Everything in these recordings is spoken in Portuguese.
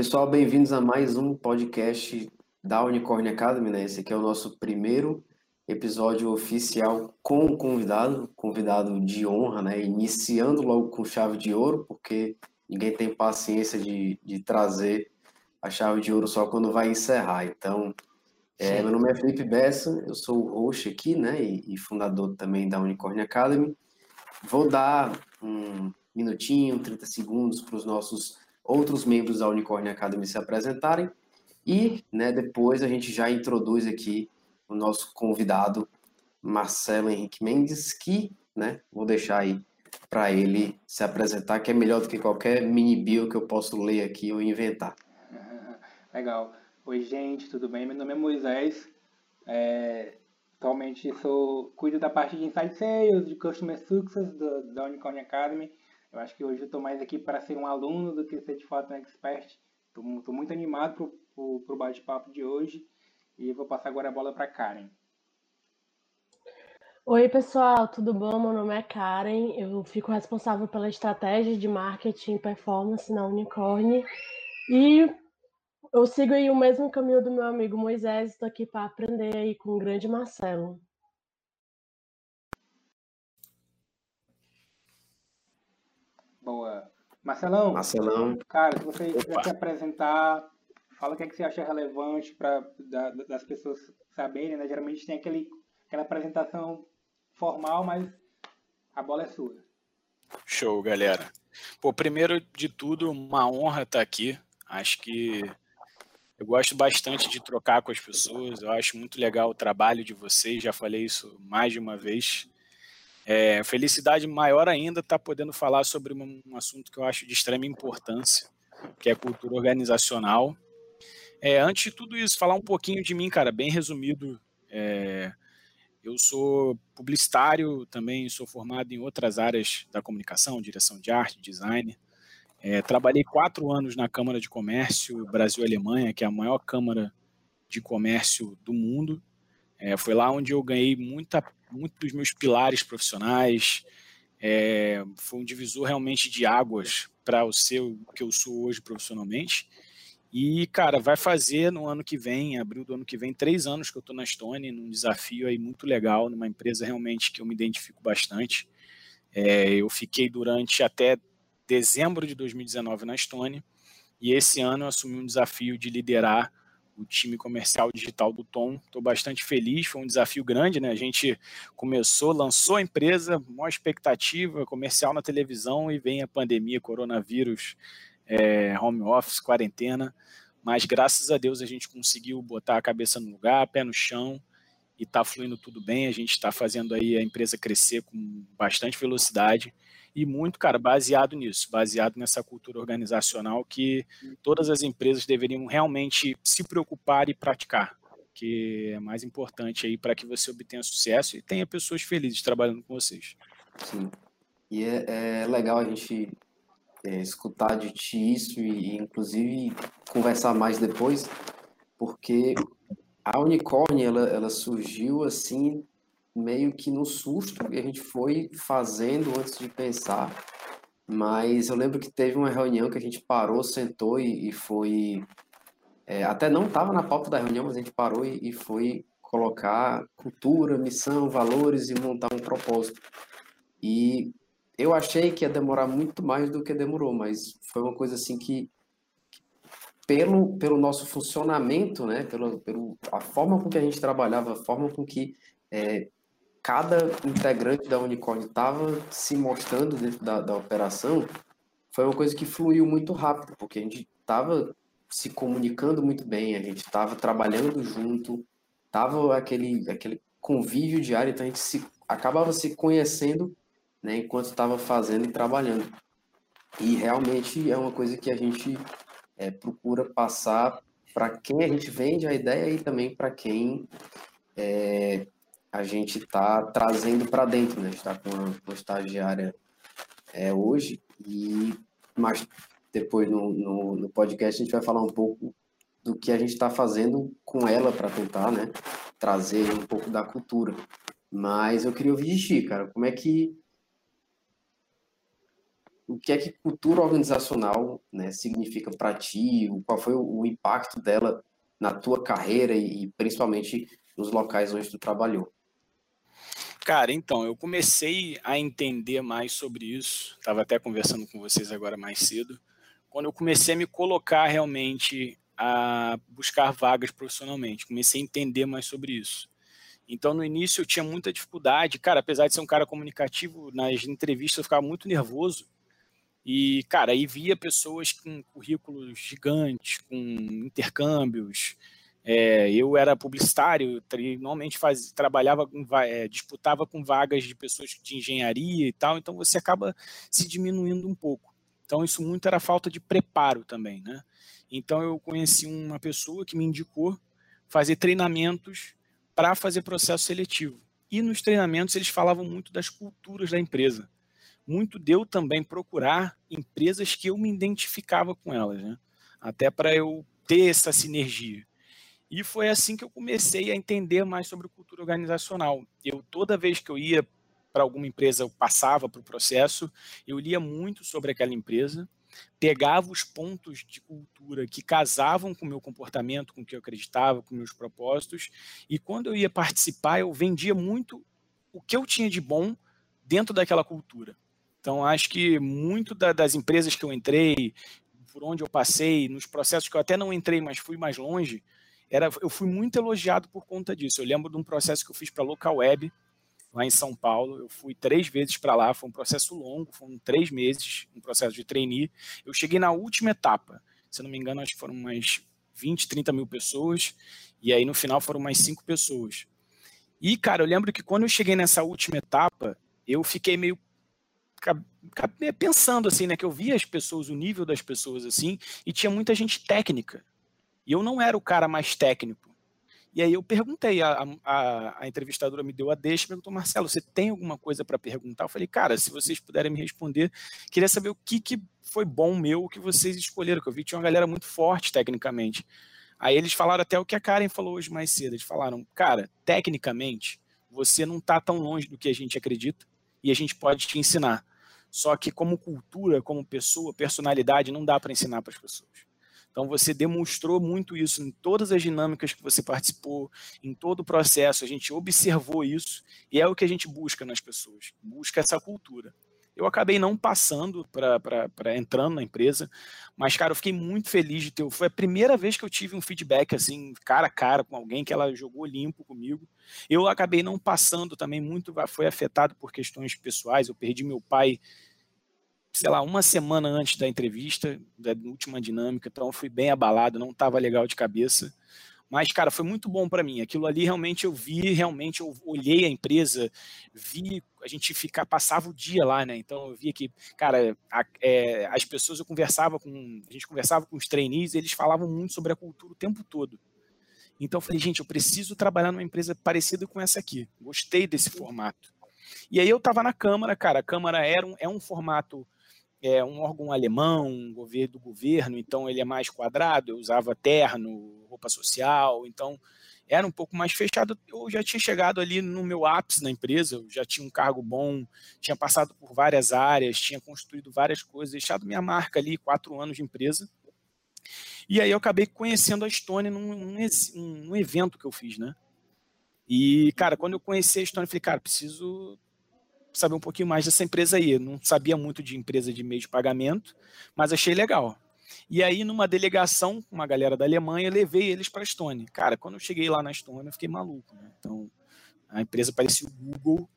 Pessoal, bem-vindos a mais um podcast da Unicorn Academy, né? Esse aqui é o nosso primeiro episódio oficial com o convidado, convidado de honra, né? Iniciando logo com chave de ouro, porque ninguém tem paciência de, de trazer a chave de ouro só quando vai encerrar. Então, é, meu nome é Felipe Bessa, eu sou o host aqui, né? E, e fundador também da Unicorn Academy. Vou dar um minutinho, 30 segundos para os nossos outros membros da Unicorn Academy se apresentarem e né, depois a gente já introduz aqui o nosso convidado Marcelo Henrique Mendes, que né, vou deixar aí para ele se apresentar, que é melhor do que qualquer mini bio que eu posso ler aqui ou inventar. Legal. Oi, gente, tudo bem? Meu nome é Moisés. É, atualmente sou, cuido da parte de Inside Sales, de Customer Success do, da Unicorn Academy. Eu acho que hoje eu estou mais aqui para ser um aluno do que ser de fato um expert. Estou muito animado para o bate-papo de hoje e vou passar agora a bola para Karen. Oi, pessoal, tudo bom? Meu nome é Karen, eu fico responsável pela estratégia de marketing e performance na Unicorn e eu sigo aí o mesmo caminho do meu amigo Moisés, estou aqui para aprender aí com o grande Marcelo. Boa. Marcelão, Marcelão. cara, se você quiser se apresentar, fala o que, é que você acha relevante para da, das pessoas saberem, né? Geralmente tem aquele, aquela apresentação formal, mas a bola é sua. Show, galera. Pô, primeiro de tudo, uma honra estar aqui. Acho que eu gosto bastante de trocar com as pessoas. Eu acho muito legal o trabalho de vocês. Já falei isso mais de uma vez. É, felicidade maior ainda estar tá podendo falar sobre um, um, assunto que eu acho de extrema importância, que é cultura organizacional. É, antes de tudo isso, falar um pouquinho de mim, cara, bem resumido. É, eu sou publicitário, também sou formado em outras áreas da comunicação, direção de arte, design. É, trabalhei quatro anos na Câmara de Comércio Brasil-Alemanha, que é a maior câmara de comércio do mundo. É, foi lá onde eu ganhei muita muito dos meus pilares profissionais. É, foi um divisor realmente de águas para o ser o que eu sou hoje profissionalmente. E, cara, vai fazer no ano que vem, abril do ano que vem, três anos que eu estou na Stone, num desafio aí muito legal, numa empresa realmente que eu me identifico bastante. É, eu fiquei durante até dezembro de 2019 na Stone, e esse ano eu assumi um desafio de liderar o time comercial digital do Tom. Estou bastante feliz, foi um desafio grande, né? A gente começou, lançou a empresa, maior expectativa, comercial na televisão, e vem a pandemia, coronavírus, é, home office, quarentena. Mas graças a Deus a gente conseguiu botar a cabeça no lugar, pé no chão, e está fluindo tudo bem. A gente está fazendo aí a empresa crescer com bastante velocidade e muito, cara, baseado nisso, baseado nessa cultura organizacional que todas as empresas deveriam realmente se preocupar e praticar, que é mais importante aí para que você obtenha sucesso e tenha pessoas felizes trabalhando com vocês. Sim. E é, é legal a gente é, escutar de ti isso e, inclusive, conversar mais depois, porque a Unicorn, ela, ela surgiu assim meio que no susto, a gente foi fazendo antes de pensar. Mas eu lembro que teve uma reunião que a gente parou, sentou e, e foi. É, até não estava na pauta da reunião, mas a gente parou e, e foi colocar cultura, missão, valores e montar um propósito. E eu achei que ia demorar muito mais do que demorou, mas foi uma coisa assim que, pelo, pelo nosso funcionamento, né, pelo, pelo, forma com que a gente trabalhava, a forma com que é, cada integrante da Unicorn estava se mostrando dentro da, da operação, foi uma coisa que fluiu muito rápido, porque a gente estava se comunicando muito bem, a gente estava trabalhando junto, estava aquele, aquele convívio diário, então a gente se, acabava se conhecendo né, enquanto estava fazendo e trabalhando. E realmente é uma coisa que a gente é, procura passar para quem a gente vende a ideia e também para quem é, a gente está trazendo para dentro, né? A gente está com uma estagiária é, hoje e mais depois no, no, no, podcast a gente vai falar um pouco do que a gente está fazendo com ela para tentar, né, trazer um pouco da cultura. Mas eu queria ouvir de ti, cara, como é que o que é que cultura organizacional né, significa para ti, qual foi o, o, impacto dela na tua carreira e, e principalmente nos locais onde tu trabalhou. Cara, então, eu comecei a entender mais sobre isso, estava até conversando com vocês agora mais cedo, quando eu comecei a me colocar realmente a buscar vagas profissionalmente, comecei a entender mais sobre isso. Então, no início, eu tinha muita dificuldade. Cara, apesar de ser um cara comunicativo, nas entrevistas eu ficava muito nervoso. E, cara, aí via pessoas com currículos gigantes, com intercâmbios. É, eu era publicitário, normalmente faz, trabalhava, com, é, disputava com vagas de pessoas de engenharia e tal, então você acaba se diminuindo um pouco. Então, isso muito era falta de preparo também, né? Então, eu conheci uma pessoa que me indicou fazer treinamentos para fazer processo seletivo. E nos treinamentos eles falavam muito das culturas da empresa. Muito deu também procurar empresas que eu me identificava com elas, né? Até para eu ter essa sinergia. E foi assim que eu comecei a entender mais sobre cultura organizacional. Eu toda vez que eu ia para alguma empresa, eu passava para o processo, eu lia muito sobre aquela empresa pegava os pontos de cultura que casavam com o meu comportamento, com o que eu acreditava, com meus propósitos, e quando eu ia participar, eu vendia muito o que eu tinha de bom dentro daquela cultura. Então, acho que muito da, das empresas que eu entrei, por onde eu passei, nos processos que eu até não entrei, mas fui mais longe, era, eu fui muito elogiado por conta disso. Eu lembro de um processo que eu fiz para a Local Web, lá em São Paulo. Eu fui três vezes para lá, foi um processo longo, foram três meses, um processo de trainee. Eu cheguei na última etapa, se não me engano, acho que foram umas 20, 30 mil pessoas, e aí no final foram mais cinco pessoas. E, cara, eu lembro que quando eu cheguei nessa última etapa, eu fiquei meio pensando assim, né, que eu via as pessoas, o nível das pessoas assim, e tinha muita gente técnica. E eu não era o cara mais técnico. E aí eu perguntei, a, a, a entrevistadora me deu a deixa, perguntou, Marcelo, você tem alguma coisa para perguntar? Eu falei, cara, se vocês puderem me responder, queria saber o que, que foi bom meu, o que vocês escolheram, que eu vi que tinha uma galera muito forte tecnicamente. Aí eles falaram até o que a Karen falou hoje mais cedo, eles falaram, cara, tecnicamente, você não está tão longe do que a gente acredita e a gente pode te ensinar. Só que como cultura, como pessoa, personalidade, não dá para ensinar para as pessoas. Então você demonstrou muito isso em todas as dinâmicas que você participou, em todo o processo, a gente observou isso e é o que a gente busca nas pessoas, busca essa cultura. Eu acabei não passando para entrando na empresa, mas, cara, eu fiquei muito feliz de ter. Foi a primeira vez que eu tive um feedback assim, cara a cara, com alguém que ela jogou limpo comigo. Eu acabei não passando também, muito foi afetado por questões pessoais. Eu perdi meu pai sei lá, uma semana antes da entrevista, da última dinâmica, então fui bem abalado, não estava legal de cabeça. Mas, cara, foi muito bom para mim. Aquilo ali realmente eu vi, realmente eu olhei a empresa, vi, a gente ficar, passava o dia lá, né? Então eu via que, cara, a, é, as pessoas eu conversava com, a gente conversava com os trainees, eles falavam muito sobre a cultura o tempo todo. Então eu falei, gente, eu preciso trabalhar numa empresa parecida com essa aqui. Gostei desse formato. E aí eu estava na Câmara, cara, a Câmara era um, é um formato é um órgão alemão, um governo do governo, então ele é mais quadrado, eu usava terno, roupa social, então era um pouco mais fechado. Eu já tinha chegado ali no meu ápice na empresa, eu já tinha um cargo bom, tinha passado por várias áreas, tinha construído várias coisas, deixado minha marca ali, quatro anos de empresa. E aí eu acabei conhecendo a Estônia num, num, num evento que eu fiz, né? E, cara, quando eu conheci a Estônia, eu falei, cara, preciso saber um pouquinho mais dessa empresa aí. Não sabia muito de empresa de meio de pagamento, mas achei legal. E aí, numa delegação uma galera da Alemanha, levei eles para a Estônia. Cara, quando eu cheguei lá na Estônia, eu fiquei maluco. Né? Então, a empresa parecia o Google,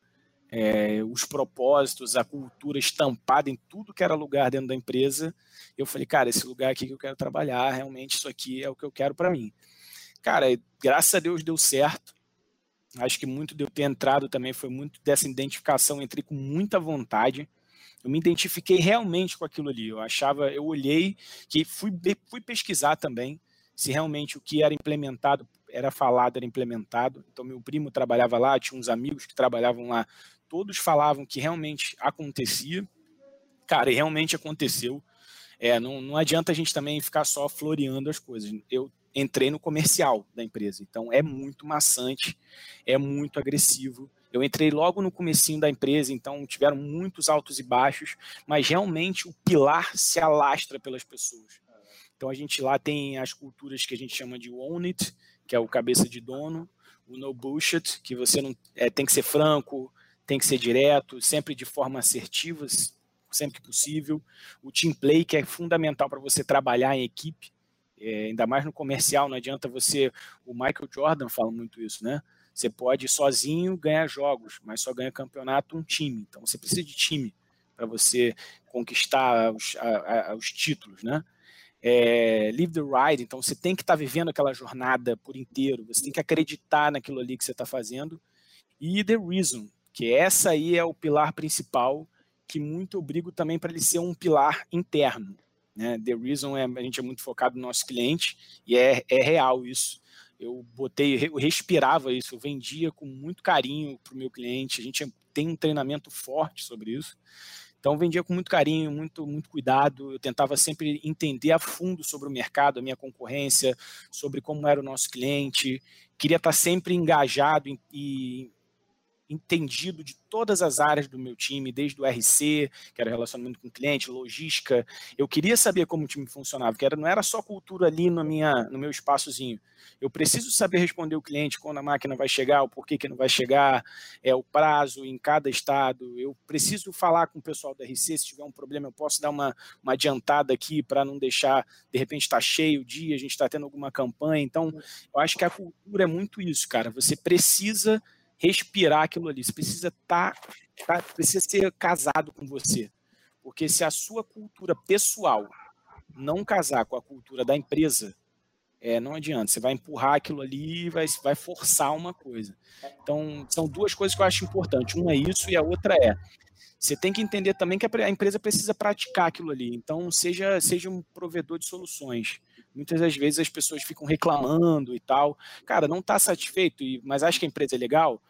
é, os propósitos, a cultura estampada em tudo que era lugar dentro da empresa. Eu falei, cara, esse lugar aqui que eu quero trabalhar, realmente isso aqui é o que eu quero para mim. Cara, graças a Deus deu certo. Acho que muito de eu ter entrado também foi muito dessa identificação, entrei com muita vontade. Eu me identifiquei realmente com aquilo ali. Eu achava, eu olhei, que fui, fui pesquisar também se realmente o que era implementado, era falado, era implementado. Então, meu primo trabalhava lá, tinha uns amigos que trabalhavam lá, todos falavam que realmente acontecia. Cara, e realmente aconteceu. É, não, não adianta a gente também ficar só floreando as coisas. Eu entrei no comercial da empresa. Então é muito maçante, é muito agressivo. Eu entrei logo no comecinho da empresa, então tiveram muitos altos e baixos, mas realmente o pilar se alastra pelas pessoas. Então a gente lá tem as culturas que a gente chama de own it, que é o cabeça de dono, o no bullshit, que você não é, tem que ser franco, tem que ser direto, sempre de forma assertiva, sempre que possível. O team play, que é fundamental para você trabalhar em equipe, é, ainda mais no comercial, não adianta você. O Michael Jordan fala muito isso, né? Você pode sozinho ganhar jogos, mas só ganha campeonato um time. Então você precisa de time para você conquistar os, a, a, os títulos, né? É, live the ride, então você tem que estar tá vivendo aquela jornada por inteiro, você tem que acreditar naquilo ali que você está fazendo. E the reason, que essa aí é o pilar principal, que muito obrigo também para ele ser um pilar interno. Né? The reason é a gente é muito focado no nosso cliente e é, é real isso eu botei, eu respirava isso, eu vendia com muito carinho para o meu cliente. A gente tem um treinamento forte sobre isso. Então, vendia com muito carinho, muito, muito cuidado. Eu tentava sempre entender a fundo sobre o mercado, a minha concorrência, sobre como era o nosso cliente. Queria estar sempre engajado e entendido de todas as áreas do meu time, desde o RC, que era relacionamento com cliente, logística. Eu queria saber como o time funcionava, que era, não era só cultura ali no, minha, no meu espaçozinho. Eu preciso saber responder o cliente quando a máquina vai chegar, o porquê que não vai chegar, é o prazo em cada estado. Eu preciso falar com o pessoal da RC, se tiver um problema, eu posso dar uma, uma adiantada aqui para não deixar, de repente, estar tá cheio o dia, a gente está tendo alguma campanha. Então, eu acho que a cultura é muito isso, cara. Você precisa respirar aquilo ali. Você precisa estar, tá, tá, precisa ser casado com você. Porque se a sua cultura pessoal não casar com a cultura da empresa, é, não adianta. Você vai empurrar aquilo ali e vai, vai forçar uma coisa. Então, são duas coisas que eu acho importante. Uma é isso e a outra é você tem que entender também que a empresa precisa praticar aquilo ali. Então, seja, seja um provedor de soluções. Muitas das vezes as pessoas ficam reclamando e tal. Cara, não está satisfeito, mas acha que a empresa é legal?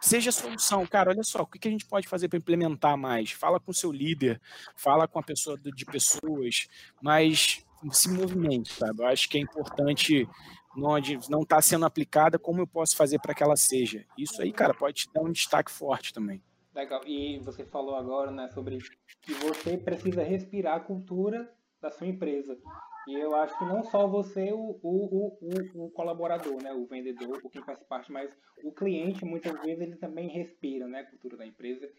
Seja a solução. Cara, olha só, o que a gente pode fazer para implementar mais? Fala com o seu líder, fala com a pessoa de pessoas, mas se movimente, sabe? Eu acho que é importante não está sendo aplicada, como eu posso fazer para que ela seja. Isso aí, cara, pode te dar um destaque forte também. Legal. E você falou agora, né, sobre que você precisa respirar a cultura da sua empresa. E eu acho que não só você, o, o, o, o colaborador, né, o vendedor, o quem faz parte, mas o cliente, muitas vezes, ele também respira né, a cultura da empresa.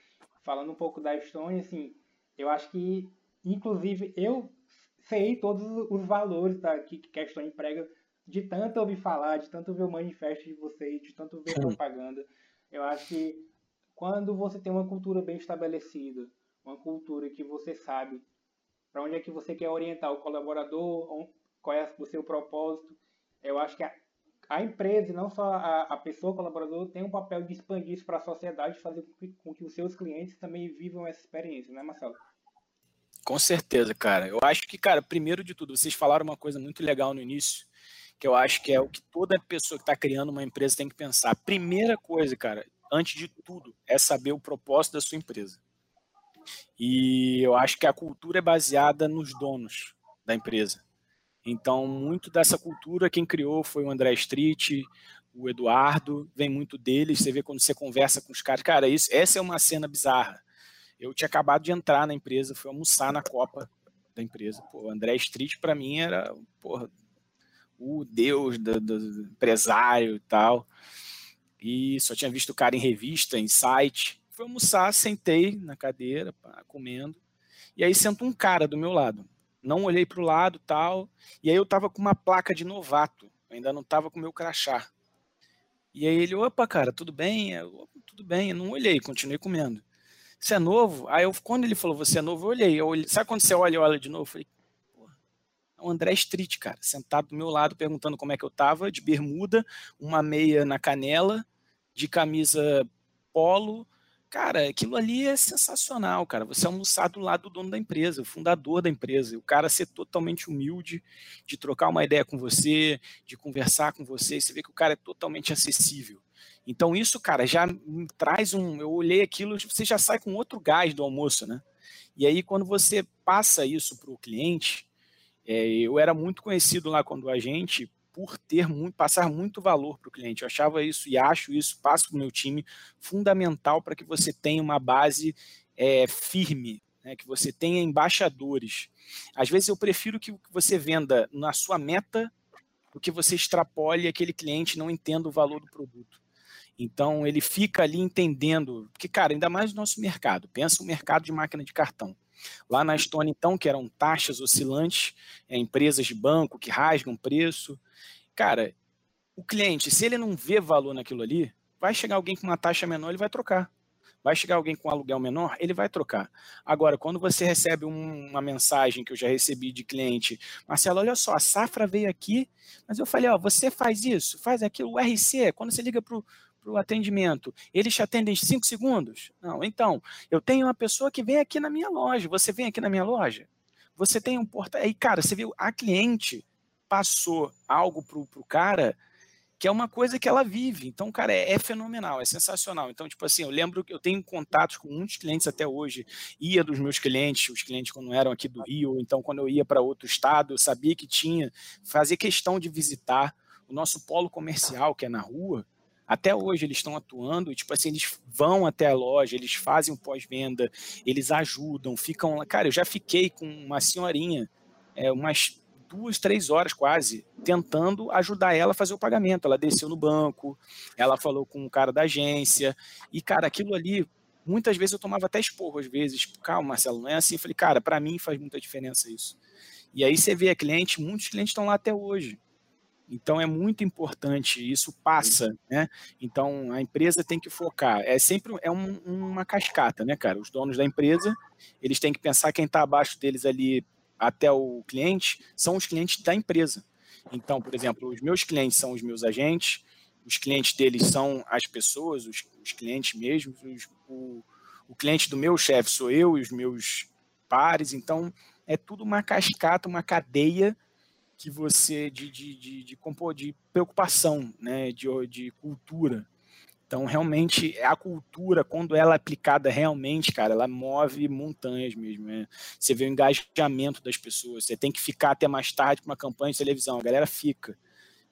Falando um pouco da Estônia, assim, eu acho que, inclusive, eu sei todos os valores tá, que, que a Estônia emprega, de tanto ouvir falar, de tanto ver o manifesto de vocês, de tanto ver propaganda. Eu acho que quando você tem uma cultura bem estabelecida, uma cultura que você sabe para onde é que você quer orientar o colaborador, qual é o seu propósito. Eu acho que a, a empresa, não só a, a pessoa colaborador, tem um papel de expandir isso para a sociedade, fazer com que, com que os seus clientes também vivam essa experiência, né, Marcelo? Com certeza, cara. Eu acho que, cara, primeiro de tudo, vocês falaram uma coisa muito legal no início, que eu acho que é o que toda pessoa que está criando uma empresa tem que pensar. A primeira coisa, cara, antes de tudo, é saber o propósito da sua empresa. E eu acho que a cultura é baseada nos donos da empresa. Então, muito dessa cultura quem criou foi o André Street, o Eduardo, vem muito deles. Você vê quando você conversa com os caras, cara, isso, essa é uma cena bizarra. Eu tinha acabado de entrar na empresa, fui almoçar na Copa da empresa. Pô, o André Street para mim era, porra, o deus do, do empresário e tal. E só tinha visto o cara em revista, em site. Fui almoçar, sentei na cadeira, pá, comendo, e aí senta um cara do meu lado. Não olhei para o lado tal, e aí eu tava com uma placa de novato, ainda não tava com meu crachá. E aí ele, opa, cara, tudo bem? Eu, tudo bem, eu não olhei, continuei comendo. Você é novo? Aí eu, quando ele falou, você é novo, eu olhei. Eu olhei sabe quando você olha e olha de novo? Eu falei, é o André Street, cara, sentado do meu lado, perguntando como é que eu tava, de bermuda, uma meia na canela, de camisa polo, Cara, aquilo ali é sensacional, cara. Você almoçar do lado do dono da empresa, o fundador da empresa, o cara ser totalmente humilde, de trocar uma ideia com você, de conversar com você, você vê que o cara é totalmente acessível. Então isso, cara, já traz um. Eu olhei aquilo, você já sai com outro gás do almoço, né? E aí quando você passa isso para o cliente, é, eu era muito conhecido lá quando a gente por ter muito, passar muito valor para o cliente. Eu achava isso e acho isso, passo para o meu time, fundamental para que você tenha uma base é, firme, né, que você tenha embaixadores. Às vezes eu prefiro que você venda na sua meta do que você extrapole aquele cliente não entenda o valor do produto. Então ele fica ali entendendo, porque, cara, ainda mais o nosso mercado, pensa o mercado de máquina de cartão. Lá na Estônia, então, que eram taxas oscilantes, é, empresas de banco que rasgam preço. Cara, o cliente, se ele não vê valor naquilo ali, vai chegar alguém com uma taxa menor, ele vai trocar. Vai chegar alguém com um aluguel menor, ele vai trocar. Agora, quando você recebe um, uma mensagem que eu já recebi de cliente, Marcelo, olha só, a safra veio aqui, mas eu falei, ó, você faz isso, faz aquilo, o RC, quando você liga para o atendimento, eles te atendem em 5 segundos? Não, então, eu tenho uma pessoa que vem aqui na minha loja, você vem aqui na minha loja? Você tem um portal. Aí, cara, você viu, a cliente passou algo para o cara que é uma coisa que ela vive. Então, cara, é, é, fenomenal, é sensacional. Então, tipo assim, eu lembro que eu tenho contatos com muitos clientes até hoje, ia dos meus clientes, os clientes quando eram aqui do Rio, então quando eu ia para outro estado, eu sabia que tinha, fazia questão de visitar o nosso polo comercial, que é na rua, até hoje eles estão atuando e, tipo assim, eles vão até a loja, eles fazem o pós-venda, eles ajudam, ficam lá. Cara, eu já fiquei com uma senhorinha, é, umas duas, três horas quase, tentando ajudar ela a fazer o pagamento. Ela desceu no banco, ela falou com o cara da agência, e, cara, aquilo ali, muitas vezes eu tomava até esporro, às vezes, calma, Marcelo, não é assim. Eu falei, cara, para mim faz muita diferença isso. E aí você vê a cliente, muitos clientes estão lá até hoje. Então é muito importante, isso passa, né? Então a empresa tem que focar. É sempre é um, uma cascata, né, cara? Os donos da empresa, eles têm que pensar quem está abaixo deles ali até o cliente são os clientes da empresa. Então, por exemplo, os meus clientes são os meus agentes, os clientes deles são as pessoas, os, os clientes mesmos, os, o, o cliente do meu chefe sou eu e os meus pares. Então é tudo uma cascata, uma cadeia que você de, de, de, de, de preocupação, né, de, de cultura. Então, realmente, a cultura, quando ela é aplicada realmente, cara, ela move montanhas mesmo. Né? Você vê o engajamento das pessoas. Você tem que ficar até mais tarde com uma campanha de televisão. A galera fica.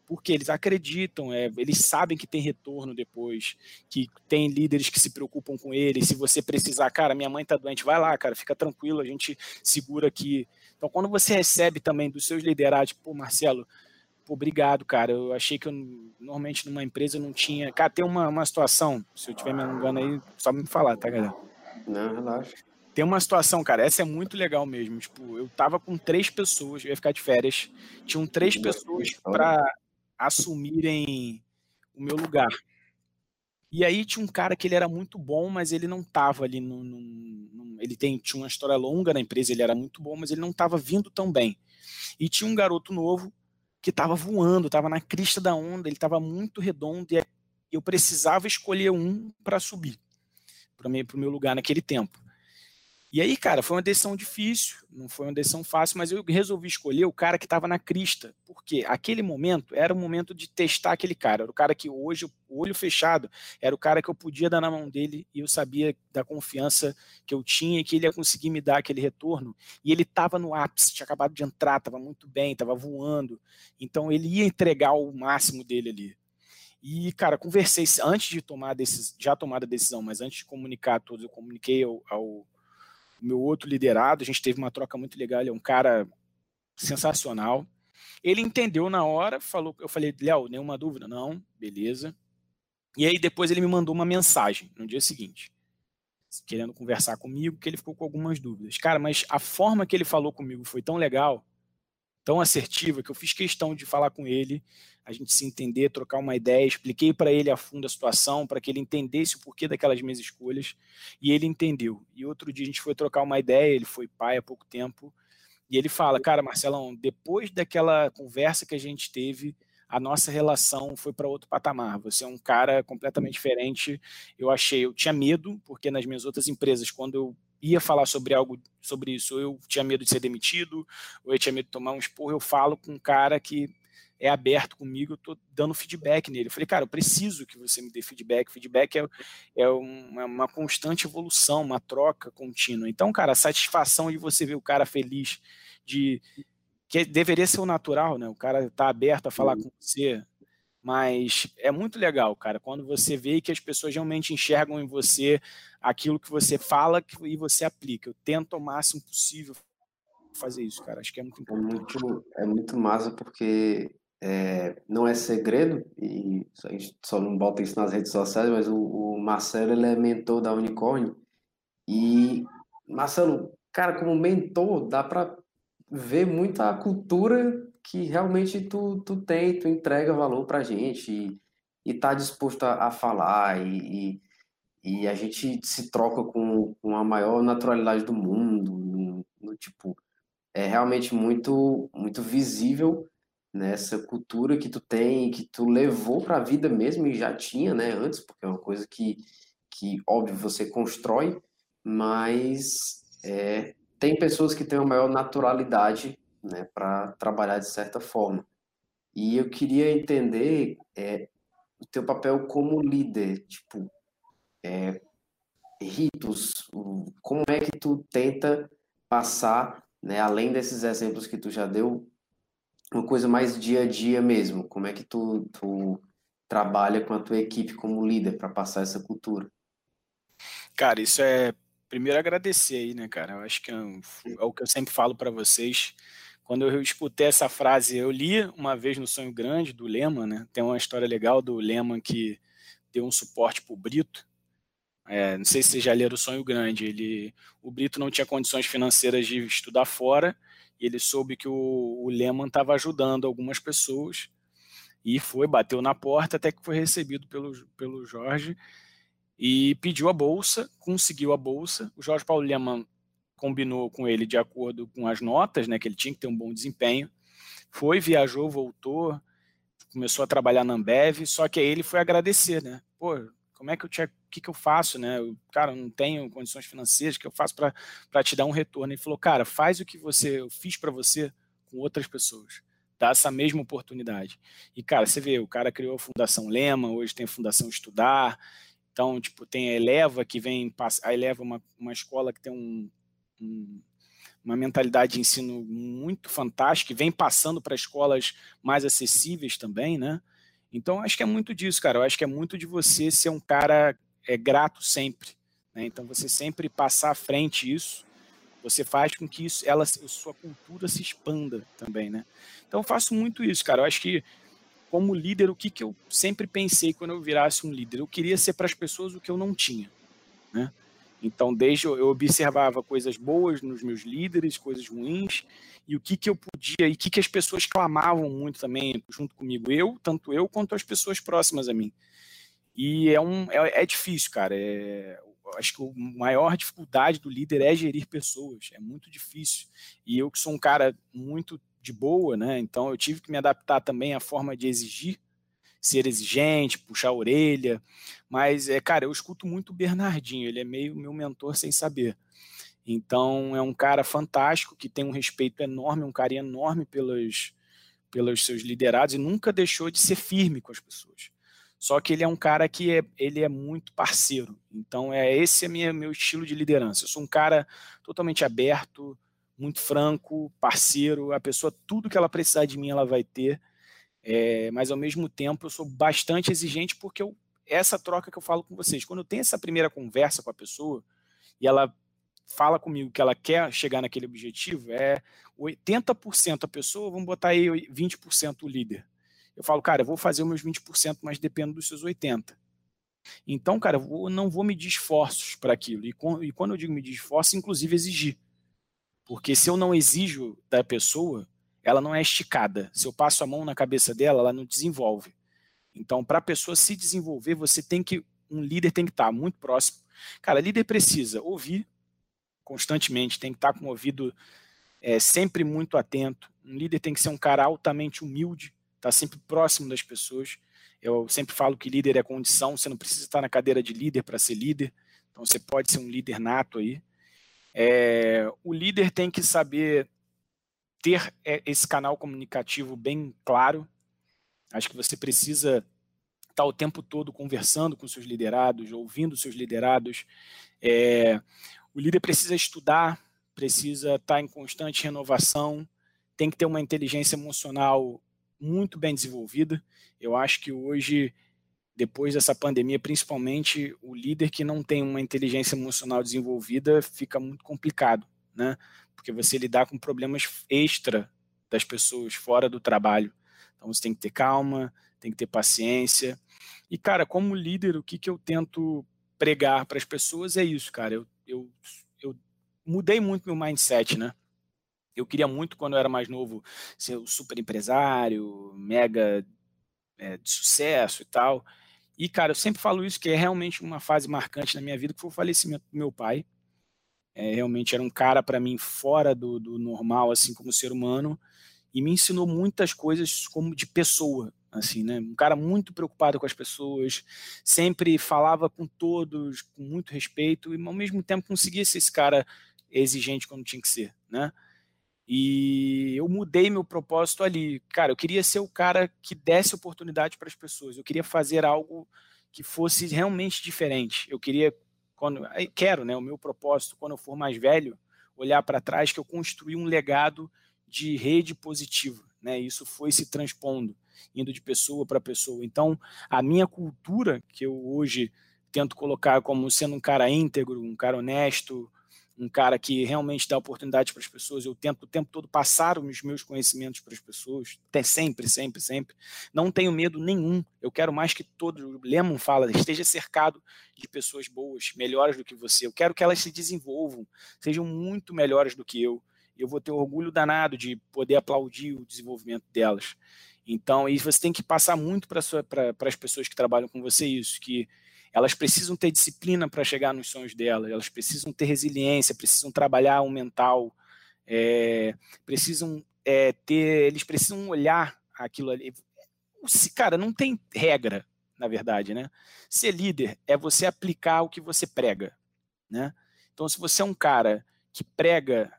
Porque eles acreditam, é, eles sabem que tem retorno depois, que tem líderes que se preocupam com eles. Se você precisar, cara, minha mãe tá doente, vai lá, cara, fica tranquilo, a gente segura aqui. Então, quando você recebe também dos seus liderados, pô, Marcelo, pô, obrigado, cara. Eu achei que eu, normalmente numa empresa eu não tinha. Cara, tem uma, uma situação, se eu estiver me alongando aí, só me falar, tá, galera? Não, relaxa. Tem uma situação, cara, essa é muito legal mesmo. Tipo, eu tava com três pessoas, eu ia ficar de férias. Tinham três pessoas para assumirem o meu lugar. E aí tinha um cara que ele era muito bom, mas ele não estava ali no, no, no, ele tem, tinha uma história longa na empresa, ele era muito bom, mas ele não estava vindo tão bem. E tinha um garoto novo que estava voando, estava na crista da onda, ele estava muito redondo e eu precisava escolher um para subir para o meu lugar naquele tempo. E aí, cara, foi uma decisão difícil, não foi uma decisão fácil, mas eu resolvi escolher o cara que estava na crista, porque aquele momento era o momento de testar aquele cara. Era o cara que hoje, olho fechado, era o cara que eu podia dar na mão dele e eu sabia da confiança que eu tinha que ele ia conseguir me dar aquele retorno. E ele estava no ápice, tinha acabado de entrar, estava muito bem, estava voando. Então ele ia entregar o máximo dele ali. E, cara, conversei antes de tomar decisão, já tomada a decisão, mas antes de comunicar a todos, eu comuniquei ao, ao meu outro liderado, a gente teve uma troca muito legal, ele é um cara sensacional. Ele entendeu na hora, falou, eu falei, Léo, nenhuma dúvida? Não, beleza. E aí depois ele me mandou uma mensagem no dia seguinte, querendo conversar comigo, que ele ficou com algumas dúvidas. Cara, mas a forma que ele falou comigo foi tão legal tão assertiva que eu fiz questão de falar com ele, a gente se entender, trocar uma ideia, expliquei para ele a fundo a situação, para que ele entendesse o porquê daquelas minhas escolhas, e ele entendeu. E outro dia a gente foi trocar uma ideia, ele foi pai há pouco tempo, e ele fala: Cara, Marcelão, depois daquela conversa que a gente teve, a nossa relação foi para outro patamar. Você é um cara completamente diferente. Eu achei, eu tinha medo, porque nas minhas outras empresas, quando eu ia falar sobre algo sobre isso, eu tinha medo de ser demitido, ou eu tinha medo de tomar um esporro, eu falo com um cara que é aberto comigo, eu tô dando feedback nele. Eu falei, cara, eu preciso que você me dê feedback. Feedback é, é uma, uma, constante evolução, uma troca contínua. Então, cara, a satisfação de você ver o cara feliz, de que deveria ser o natural, né? O cara tá aberto a falar com você, mas é muito legal, cara, quando você vê que as pessoas realmente enxergam em você aquilo que você fala e você aplica. Eu tento ao máximo possível fazer isso, cara. Acho que é muito importante. É muito, é muito massa porque é, não é segredo, e a gente só não bota isso nas redes sociais, mas o, o Marcelo ele é mentor da Unicorn. E, Marcelo, cara, como mentor, dá para ver muita cultura que realmente tu, tu tem, tu entrega valor pra gente e, e tá disposto a, a falar e, e, e, a gente se troca com, com a maior naturalidade do mundo, no, no tipo, é realmente muito, muito visível nessa cultura que tu tem, que tu levou para a vida mesmo e já tinha, né, antes, porque é uma coisa que, que óbvio, você constrói, mas é, tem pessoas que têm uma maior naturalidade, né, para trabalhar de certa forma. E eu queria entender é, o teu papel como líder, tipo, é, ritos, como é que tu tenta passar, né, além desses exemplos que tu já deu, uma coisa mais dia a dia mesmo? Como é que tu, tu trabalha com a tua equipe como líder para passar essa cultura? Cara, isso é primeiro agradecer aí, né, cara? Eu acho que é, é o que eu sempre falo para vocês. Quando eu escutei essa frase, eu li uma vez no Sonho Grande do Lehman, né? Tem uma história legal do Lehman que deu um suporte pro Brito. É, não sei se vocês já leram o Sonho Grande. Ele, o Brito não tinha condições financeiras de estudar fora e ele soube que o, o Lehman estava ajudando algumas pessoas e foi, bateu na porta até que foi recebido pelo, pelo Jorge e pediu a bolsa, conseguiu a bolsa. O Jorge Paulo Lehmann combinou com ele de acordo com as notas, né, que ele tinha que ter um bom desempenho. Foi, viajou, voltou, começou a trabalhar na Ambev, só que aí ele foi agradecer, né? Pô, como é que eu tinha, que, que eu faço, né? Eu, cara, não tenho condições financeiras, o que eu faço para te dar um retorno? Ele falou, cara, faz o que você eu fiz para você com outras pessoas. Dá essa mesma oportunidade. E, cara, você vê, o cara criou a Fundação Lema, hoje tem a Fundação Estudar, então, tipo, tem a Eleva, que vem, a Eleva é uma, uma escola que tem um, um uma mentalidade de ensino muito fantástica, que vem passando para escolas mais acessíveis também, né? Então, acho que é muito disso, cara. Eu acho que é muito de você ser um cara é, grato sempre. Né? Então, você sempre passar à frente isso, você faz com que isso, ela, sua cultura se expanda também, né? Então, eu faço muito isso, cara. Eu acho que, como líder, o que, que eu sempre pensei quando eu virasse um líder? Eu queria ser para as pessoas o que eu não tinha, né? Então, desde eu observava coisas boas nos meus líderes, coisas ruins, e o que, que eu podia, e o que, que as pessoas clamavam muito também junto comigo, eu, tanto eu quanto as pessoas próximas a mim. E é, um, é, é difícil, cara. É, acho que a maior dificuldade do líder é gerir pessoas, é muito difícil. E eu que sou um cara muito de boa, né? Então eu tive que me adaptar também à forma de exigir ser exigente, puxar a orelha. Mas, é, cara, eu escuto muito o Bernardinho, ele é meio meu mentor sem saber. Então, é um cara fantástico, que tem um respeito enorme, um carinho enorme pelos, pelos seus liderados e nunca deixou de ser firme com as pessoas. Só que ele é um cara que é, ele é muito parceiro. Então, é esse é minha, meu estilo de liderança. Eu sou um cara totalmente aberto, muito franco, parceiro. A pessoa, tudo que ela precisar de mim, ela vai ter. É, mas ao mesmo tempo eu sou bastante exigente porque eu, essa troca que eu falo com vocês, quando eu tenho essa primeira conversa com a pessoa e ela fala comigo que ela quer chegar naquele objetivo, é 80% a pessoa, vamos botar aí 20% o líder. Eu falo, cara, eu vou fazer os meus 20%, mas dependo dos seus 80%. Então, cara, eu não vou medir esforços para aquilo. E, quando eu digo medir esforços, inclusive exigir. Porque se eu não exijo da pessoa, ela não é esticada. Se eu passo a mão na cabeça dela, ela não desenvolve. Então, para a pessoa se desenvolver, você tem que um líder tem que estar tá muito próximo. Cara, líder precisa ouvir constantemente, tem que estar tá com o ouvido é, sempre muito atento. Um líder tem que ser um cara altamente humilde, estar tá sempre próximo das pessoas. Eu sempre falo que líder é condição, você não precisa estar na cadeira de líder para ser líder. Então, você pode ser um líder nato aí. É, o líder tem que saber ter é, esse canal comunicativo bem claro. Acho que você precisa estar o tempo todo conversando com seus liderados, ouvindo seus liderados. É, o líder precisa estudar, precisa estar em constante renovação, tem que ter uma inteligência emocional muito bem desenvolvida. Eu acho que hoje, depois dessa pandemia, principalmente, o líder que não tem uma inteligência emocional desenvolvida fica muito complicado, né? Porque você lidar com problemas extra das pessoas fora do trabalho. Então você tem que ter calma, tem que ter paciência. E, cara, como líder, o que, que eu tento pregar para as pessoas é isso, cara. Eu, eu, eu mudei muito meu mindset, né? Eu queria muito, quando eu era mais novo, ser o super empresário, mega é, de sucesso e tal. E, cara, eu sempre falo isso, que é realmente uma fase marcante na minha vida, que foi o falecimento do meu pai. É, realmente era um cara, para mim, fora do, do normal, assim, como ser humano, e me ensinou muitas coisas como de pessoa, assim, né? Um cara muito preocupado com as pessoas, sempre falava com todos com muito respeito e ao mesmo tempo conseguia ser esse cara exigente quando tinha que ser, né? E eu mudei meu propósito ali. Cara, eu queria ser o cara que desse oportunidade para as pessoas. Eu queria fazer algo que fosse realmente diferente. Eu queria, quando, quero, né? O meu propósito, quando eu for mais velho, olhar para trás que eu construí um legado de rede positiva, né? Isso foi se transpondo, indo de pessoa para pessoa. Então, a minha cultura que eu hoje tento colocar como sendo um cara íntegro, um cara honesto, um cara que realmente dá oportunidade para as pessoas. Eu tento o tempo todo passar os meus conhecimentos para as pessoas, até sempre, sempre, sempre. Não tenho medo nenhum. Eu quero mais que todos, o Lemon fala, esteja cercado de pessoas boas, melhores do que você. Eu quero que elas se desenvolvam, sejam muito melhores do que eu. Eu vou ter orgulho danado de poder aplaudir o desenvolvimento delas. Então, e você tem que passar muito para as pessoas que trabalham com você isso, que elas precisam ter disciplina para chegar nos sonhos delas, elas precisam ter resiliência, precisam trabalhar o mental, é, precisam é, ter, eles precisam olhar aquilo ali. Cara, não tem regra, na verdade, né? Ser líder é você aplicar o que você prega, né? Então, se você é um cara que prega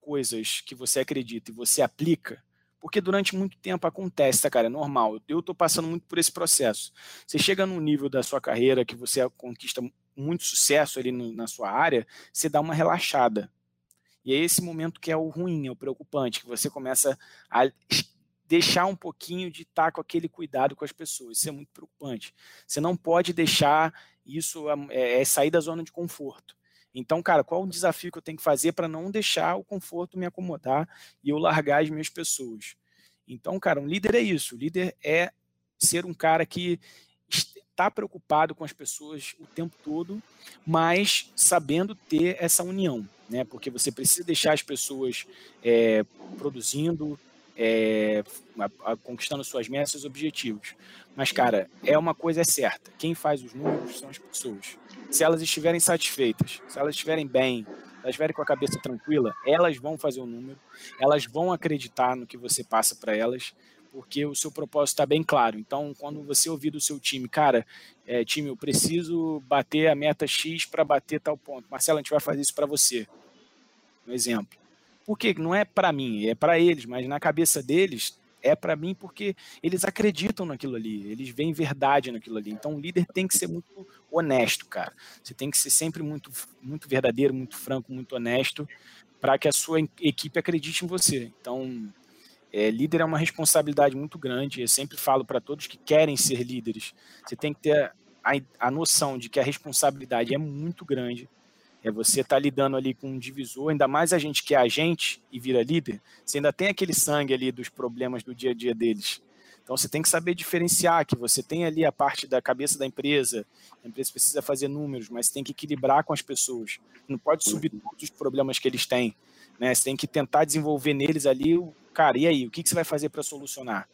coisas que você acredita e você aplica, porque durante muito tempo acontece, tá, cara? É normal. Eu estou passando muito por esse processo. Você chega num nível da sua carreira que você conquista muito sucesso ali na sua área, você dá uma relaxada. E é esse momento que é o ruim, é o preocupante, que você começa a deixar um pouquinho de estar tá com aquele cuidado com as pessoas. Isso é muito preocupante. Você não pode deixar isso é, é sair da zona de conforto. Então, cara, qual o desafio que eu tenho que fazer para não deixar o conforto me acomodar e eu largar as minhas pessoas? Então, cara, um líder é isso. O líder é ser um cara que está preocupado com as pessoas o tempo todo, mas sabendo ter essa união, né? Porque você precisa deixar as pessoas é, produzindo, é, a, a, conquistando suas metas, seus objetivos. Mas, cara, é uma coisa é certa: quem faz os números são as pessoas. Se elas estiverem satisfeitas, se elas estiverem bem, se elas estiverem com a cabeça tranquila, elas vão fazer o número, elas vão acreditar no que você passa para elas, porque o seu propósito está bem claro. Então, quando você ouvir do seu time, cara, é, time, eu preciso bater a meta X para bater tal ponto. Marcelo, a gente vai fazer isso para você. Um exemplo. Porque não é para mim, é para eles, mas na cabeça deles é para mim porque eles acreditam naquilo ali, eles veem verdade naquilo ali. Então o líder tem que ser muito honesto, cara. Você tem que ser sempre muito, muito verdadeiro, muito franco, muito honesto, para que a sua equipe acredite em você. Então, é, líder é uma responsabilidade muito grande. Eu sempre falo para todos que querem ser líderes, você tem que ter a, a noção de que a responsabilidade é muito grande é você estar tá lidando ali com um divisor, ainda mais a gente que é agente e vira líder, você ainda tem aquele sangue ali dos problemas do dia a dia deles. Então você tem que saber diferenciar que você tem ali a parte da cabeça da empresa, a empresa precisa fazer números, mas tem que equilibrar com as pessoas. Não pode subir todos os problemas que eles têm. Né? Você tem que tentar desenvolver neles ali, cara, e aí, o que você vai fazer para solucionar?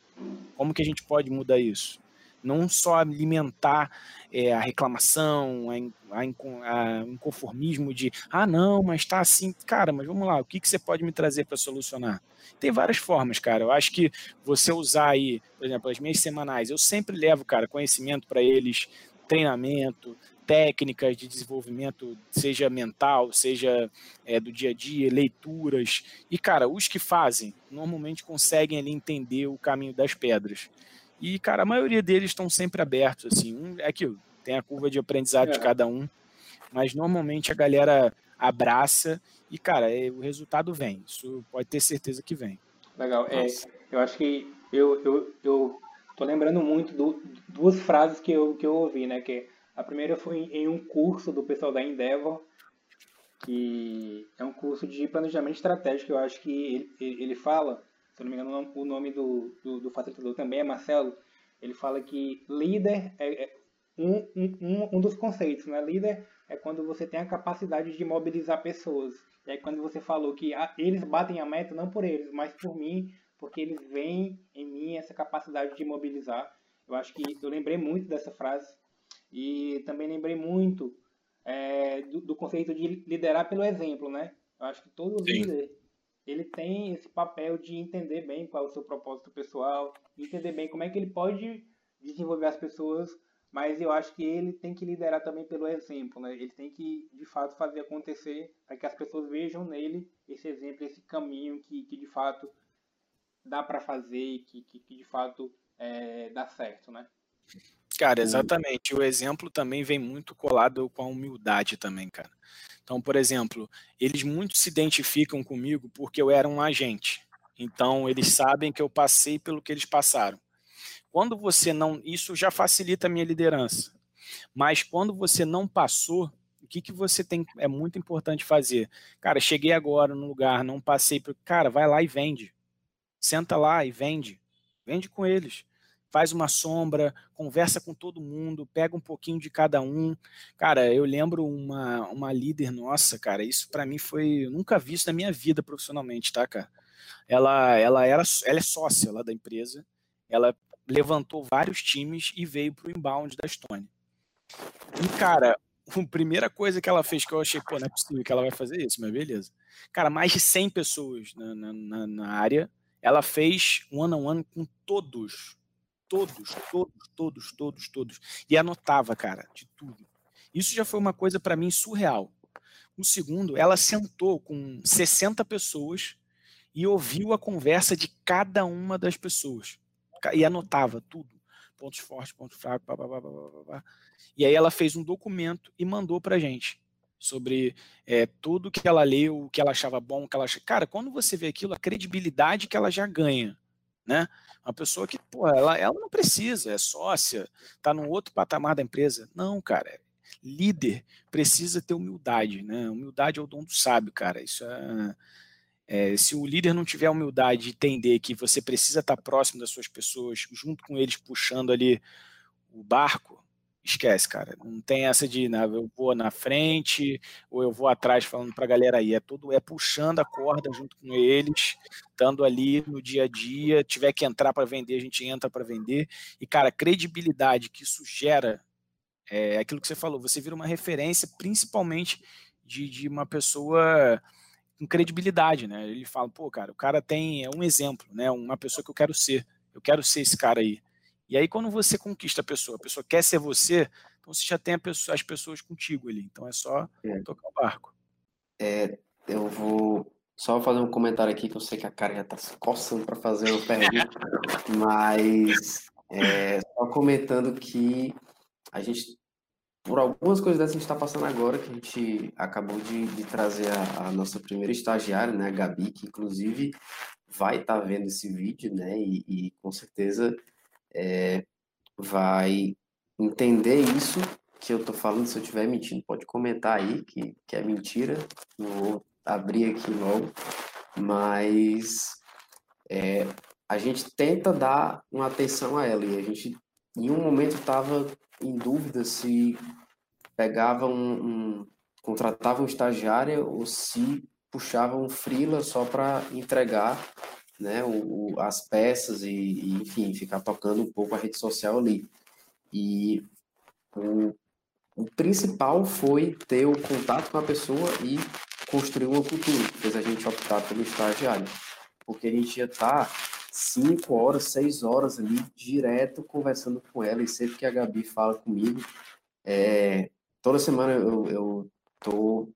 Como que a gente pode mudar isso? Não só alimentar é, a reclamação, a, a, a, inconformismo de ah, não, mas está assim, cara, mas vamos lá, o que, que você pode me trazer para solucionar? Tem várias formas, cara. Eu acho que você usar aí, por exemplo, as minhas semanais, eu sempre levo, cara, conhecimento para eles, treinamento, técnicas de desenvolvimento, seja mental, seja é, do dia a dia, leituras. E, cara, os que fazem normalmente conseguem ali entender o caminho das pedras. E, cara, a maioria deles estão sempre abertos, assim. Um, é que tem a curva de aprendizado é. de cada um, mas normalmente a galera abraça e, cara, é, o resultado vem. Isso pode ter certeza que vem. Legal. É, eu acho que eu, eu, eu tô lembrando muito do, duas frases que eu, que eu ouvi, né? Que a primeira foi em um curso do pessoal da Endeavor, que é um curso de planejamento estratégico. Eu acho que ele, ele fala, se eu não me engano, o nome do, do, do facilitador também é Marcelo. Ele fala que líder é, é um, um, um dos conceitos, né? Líder é quando você tem a capacidade de mobilizar pessoas. E aí quando você falou que eles batem a meta não por eles, mas por mim, porque eles veem em mim essa capacidade de mobilizar. Eu acho que eu lembrei muito dessa frase e também lembrei muito é, do, do, conceito de liderar pelo exemplo, né? Eu acho que todo Sim. líder ele tem esse papel de entender bem qual é o seu propósito pessoal, entender bem como é que ele pode desenvolver as pessoas, mas eu acho que ele tem que liderar também pelo exemplo, né? Ele tem que, de fato, fazer acontecer para que as pessoas vejam nele esse exemplo, esse caminho que, que de fato dá para fazer e que, que, que, de fato é, dá certo, né? Cara, exatamente. O exemplo também vem muito colado com a humildade também, cara. Então, por exemplo, eles muito se identificam comigo porque eu era um agente. Então, eles sabem que eu passei pelo que eles passaram. Quando você não. Isso já facilita a minha liderança. Mas quando você não passou, o que, que você tem. É muito importante fazer. Cara, cheguei agora no lugar, não passei. Por, cara, vai lá e vende. Senta lá e vende. Vende com eles faz uma sombra, conversa com todo mundo, pega um pouquinho de cada um. Cara, eu lembro uma, uma líder nossa, cara, isso para mim foi, nunca vi isso na minha vida profissionalmente, tá, cara? Ela, ela, era, ela é sócia lá da empresa, ela levantou vários times e veio pro inbound da Stone. E, cara, a primeira coisa que ela fez que eu achei, pô, não é possível que ela vai fazer isso, mas beleza. Cara, mais de 100 pessoas na, na, na área, ela fez one-on-one -on -one com todos todos, todos, todos, todos, todos. E anotava, cara, de tudo. Isso já foi uma coisa para mim surreal. O segundo, ela sentou com 60 pessoas e ouviu a conversa de cada uma das pessoas. E anotava tudo. Pontos fortes, pontos fracos, blá, blá, blá, E aí ela fez um documento e mandou pra gente sobre é, tudo que ela leu, o que ela achava bom, o que ela achava. Cara, quando você vê aquilo, a credibilidade que ela já ganha né? Uma pessoa que, pô, ela, ela não precisa, é sócia, tá num outro patamar da empresa. Não, cara, líder precisa ter humildade, né? Humildade é o dom do sábio, cara. Isso é, é, se o líder não tiver humildade de entender que você precisa estar próximo das suas pessoas, junto com eles puxando ali o barco, esquece, cara. Não tem essa de eu vou na frente ou eu vou atrás falando para a galera aí. É tudo é puxando a corda junto com eles, estando ali no dia a dia. Tiver que entrar para vender, a gente entra para vender. E, cara, a credibilidade que isso gera é aquilo que você falou. Você vira uma referência, principalmente de, de uma pessoa com credibilidade, né? Ele fala, pô, cara, o cara tem é um exemplo, né? Uma pessoa que eu quero ser. Eu quero ser esse cara aí. E aí, quando você conquista a pessoa, a pessoa quer ser você, então você já tem pessoa, as pessoas contigo ali. Então é só é. tocar o barco. É, eu vou só fazer um comentário aqui, que eu sei que a cara já está se coçando para fazer uma pergunta, mas é, só comentando que a gente, por algumas coisas dessas a gente está passando agora, que a gente acabou de, de trazer a, a, nossa primeira estagiária, né, a Gabi, que inclusive vai estar tá vendo esse vídeo, né, e, e com certeza é, vai entender isso que eu estou falando. Se eu estiver mentindo, pode comentar aí que, que é mentira. Não vou abrir aqui logo. Mas é, a gente tenta dar uma atenção a ela. E a gente, em um momento, estava em dúvida se pegava um, um contratava um estagiário ou se puxava um freela só para entregar né, o, o, as peças e, e, enfim, ficar tocando um pouco a rede social ali. E o, o principal foi ter o contato com a pessoa e construir uma cultura, fez a gente optar pelo estagiário. Porque a gente ia estar tá cinco horas, seis horas ali, direto conversando com ela, e sempre que a Gabi fala comigo, é, toda semana eu, eu tô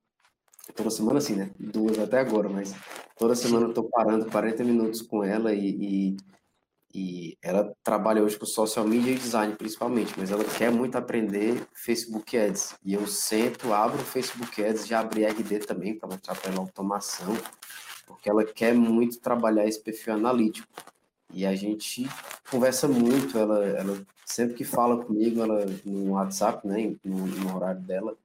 toda semana assim, né? Duas até agora, mas toda semana eu tô parando 40 minutos com ela e, e, e, ela trabalha hoje com social media e design principalmente, mas ela quer muito aprender Facebook Ads. E eu sento, abro o Facebook Ads, já abri RD também para mostrar para ela automação. porque ela quer muito trabalhar esse perfil analítico. E a gente conversa muito, ela, ela sempre que fala comigo, ela no WhatsApp, né, no, no horário dela,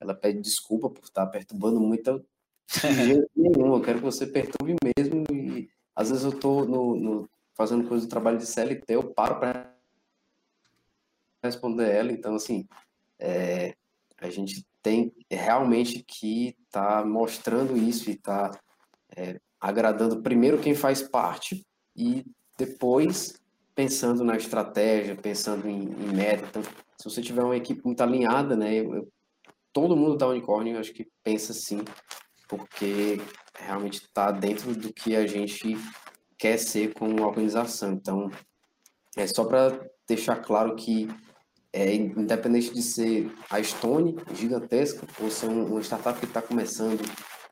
ela pede desculpa por estar perturbando muito de nenhum. Eu quero que você perturbe mesmo. E às vezes eu estou no, no, fazendo coisa do trabalho de CLT, eu paro para responder ela. Então, assim, é, a gente tem realmente que tá mostrando isso e tá, é, agradando primeiro quem faz parte e depois pensando na estratégia, pensando em, em meta. Então, se você tiver uma equipe muito alinhada, né, eu, eu, todo mundo da Unicórnio acho que pensa assim, porque realmente está dentro do que a gente quer ser como organização. Então, é só para deixar claro que é, independente de ser a Stone gigantesca ou ser um, uma startup que está começando,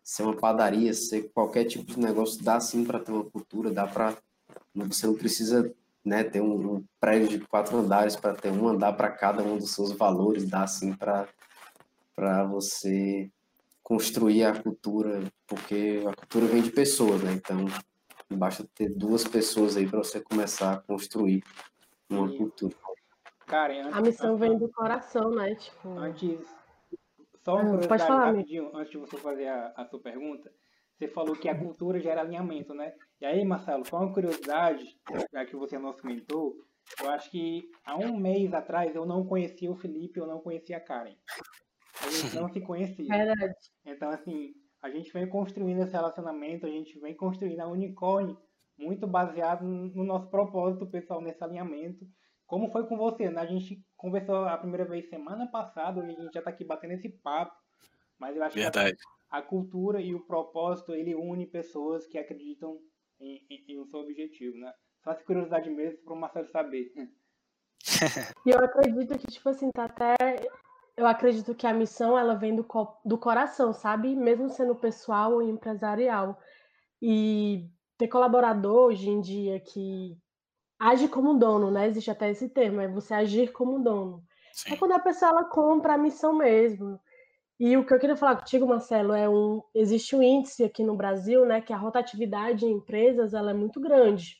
ser uma padaria, ser qualquer tipo de negócio, dá sim para ter uma cultura, dá para você não precisa né, ter um, um prédio de quatro andares para ter um andar para cada um dos seus valores, dá assim para para você construir a cultura, porque a cultura vem de pessoas, né? Então, basta ter duas pessoas aí para você começar a construir uma cultura. Karen, antes, a missão vem do coração, né? Tipo... Antes, só uma ah, pode falar, rapidinho, antes de você fazer a, a sua pergunta. Você falou que a cultura gera alinhamento, né? E aí, Marcelo, só uma curiosidade, já que você é nosso mentor, eu acho que há um mês atrás eu não conhecia o Felipe, eu não conhecia a Karen. A gente não se conhecia. Verdade. Então, assim, a gente vem construindo esse relacionamento, a gente vem construindo a Unicorn muito baseado no nosso propósito pessoal nesse alinhamento. Como foi com você? Né? A gente conversou a primeira vez semana passada, e a gente já está aqui batendo esse papo. Mas eu acho Verdade. que a, a, cultura e o propósito, ele une pessoas que acreditam em, em, em um seu objetivo, né? Só essa curiosidade mesmo para o Marcelo saber. E eu acredito que, tipo assim, tá até... Eu acredito que a missão, ela vem do, do coração, sabe? Mesmo sendo pessoal ou empresarial. E ter colaborador hoje em dia que age como dono, né? Existe até esse termo, é você agir como dono. Sim. É quando a pessoa ela compra a missão mesmo. E o que eu queria falar contigo, Marcelo, é um existe um índice aqui no Brasil, né, que a rotatividade em empresas ela é muito grande.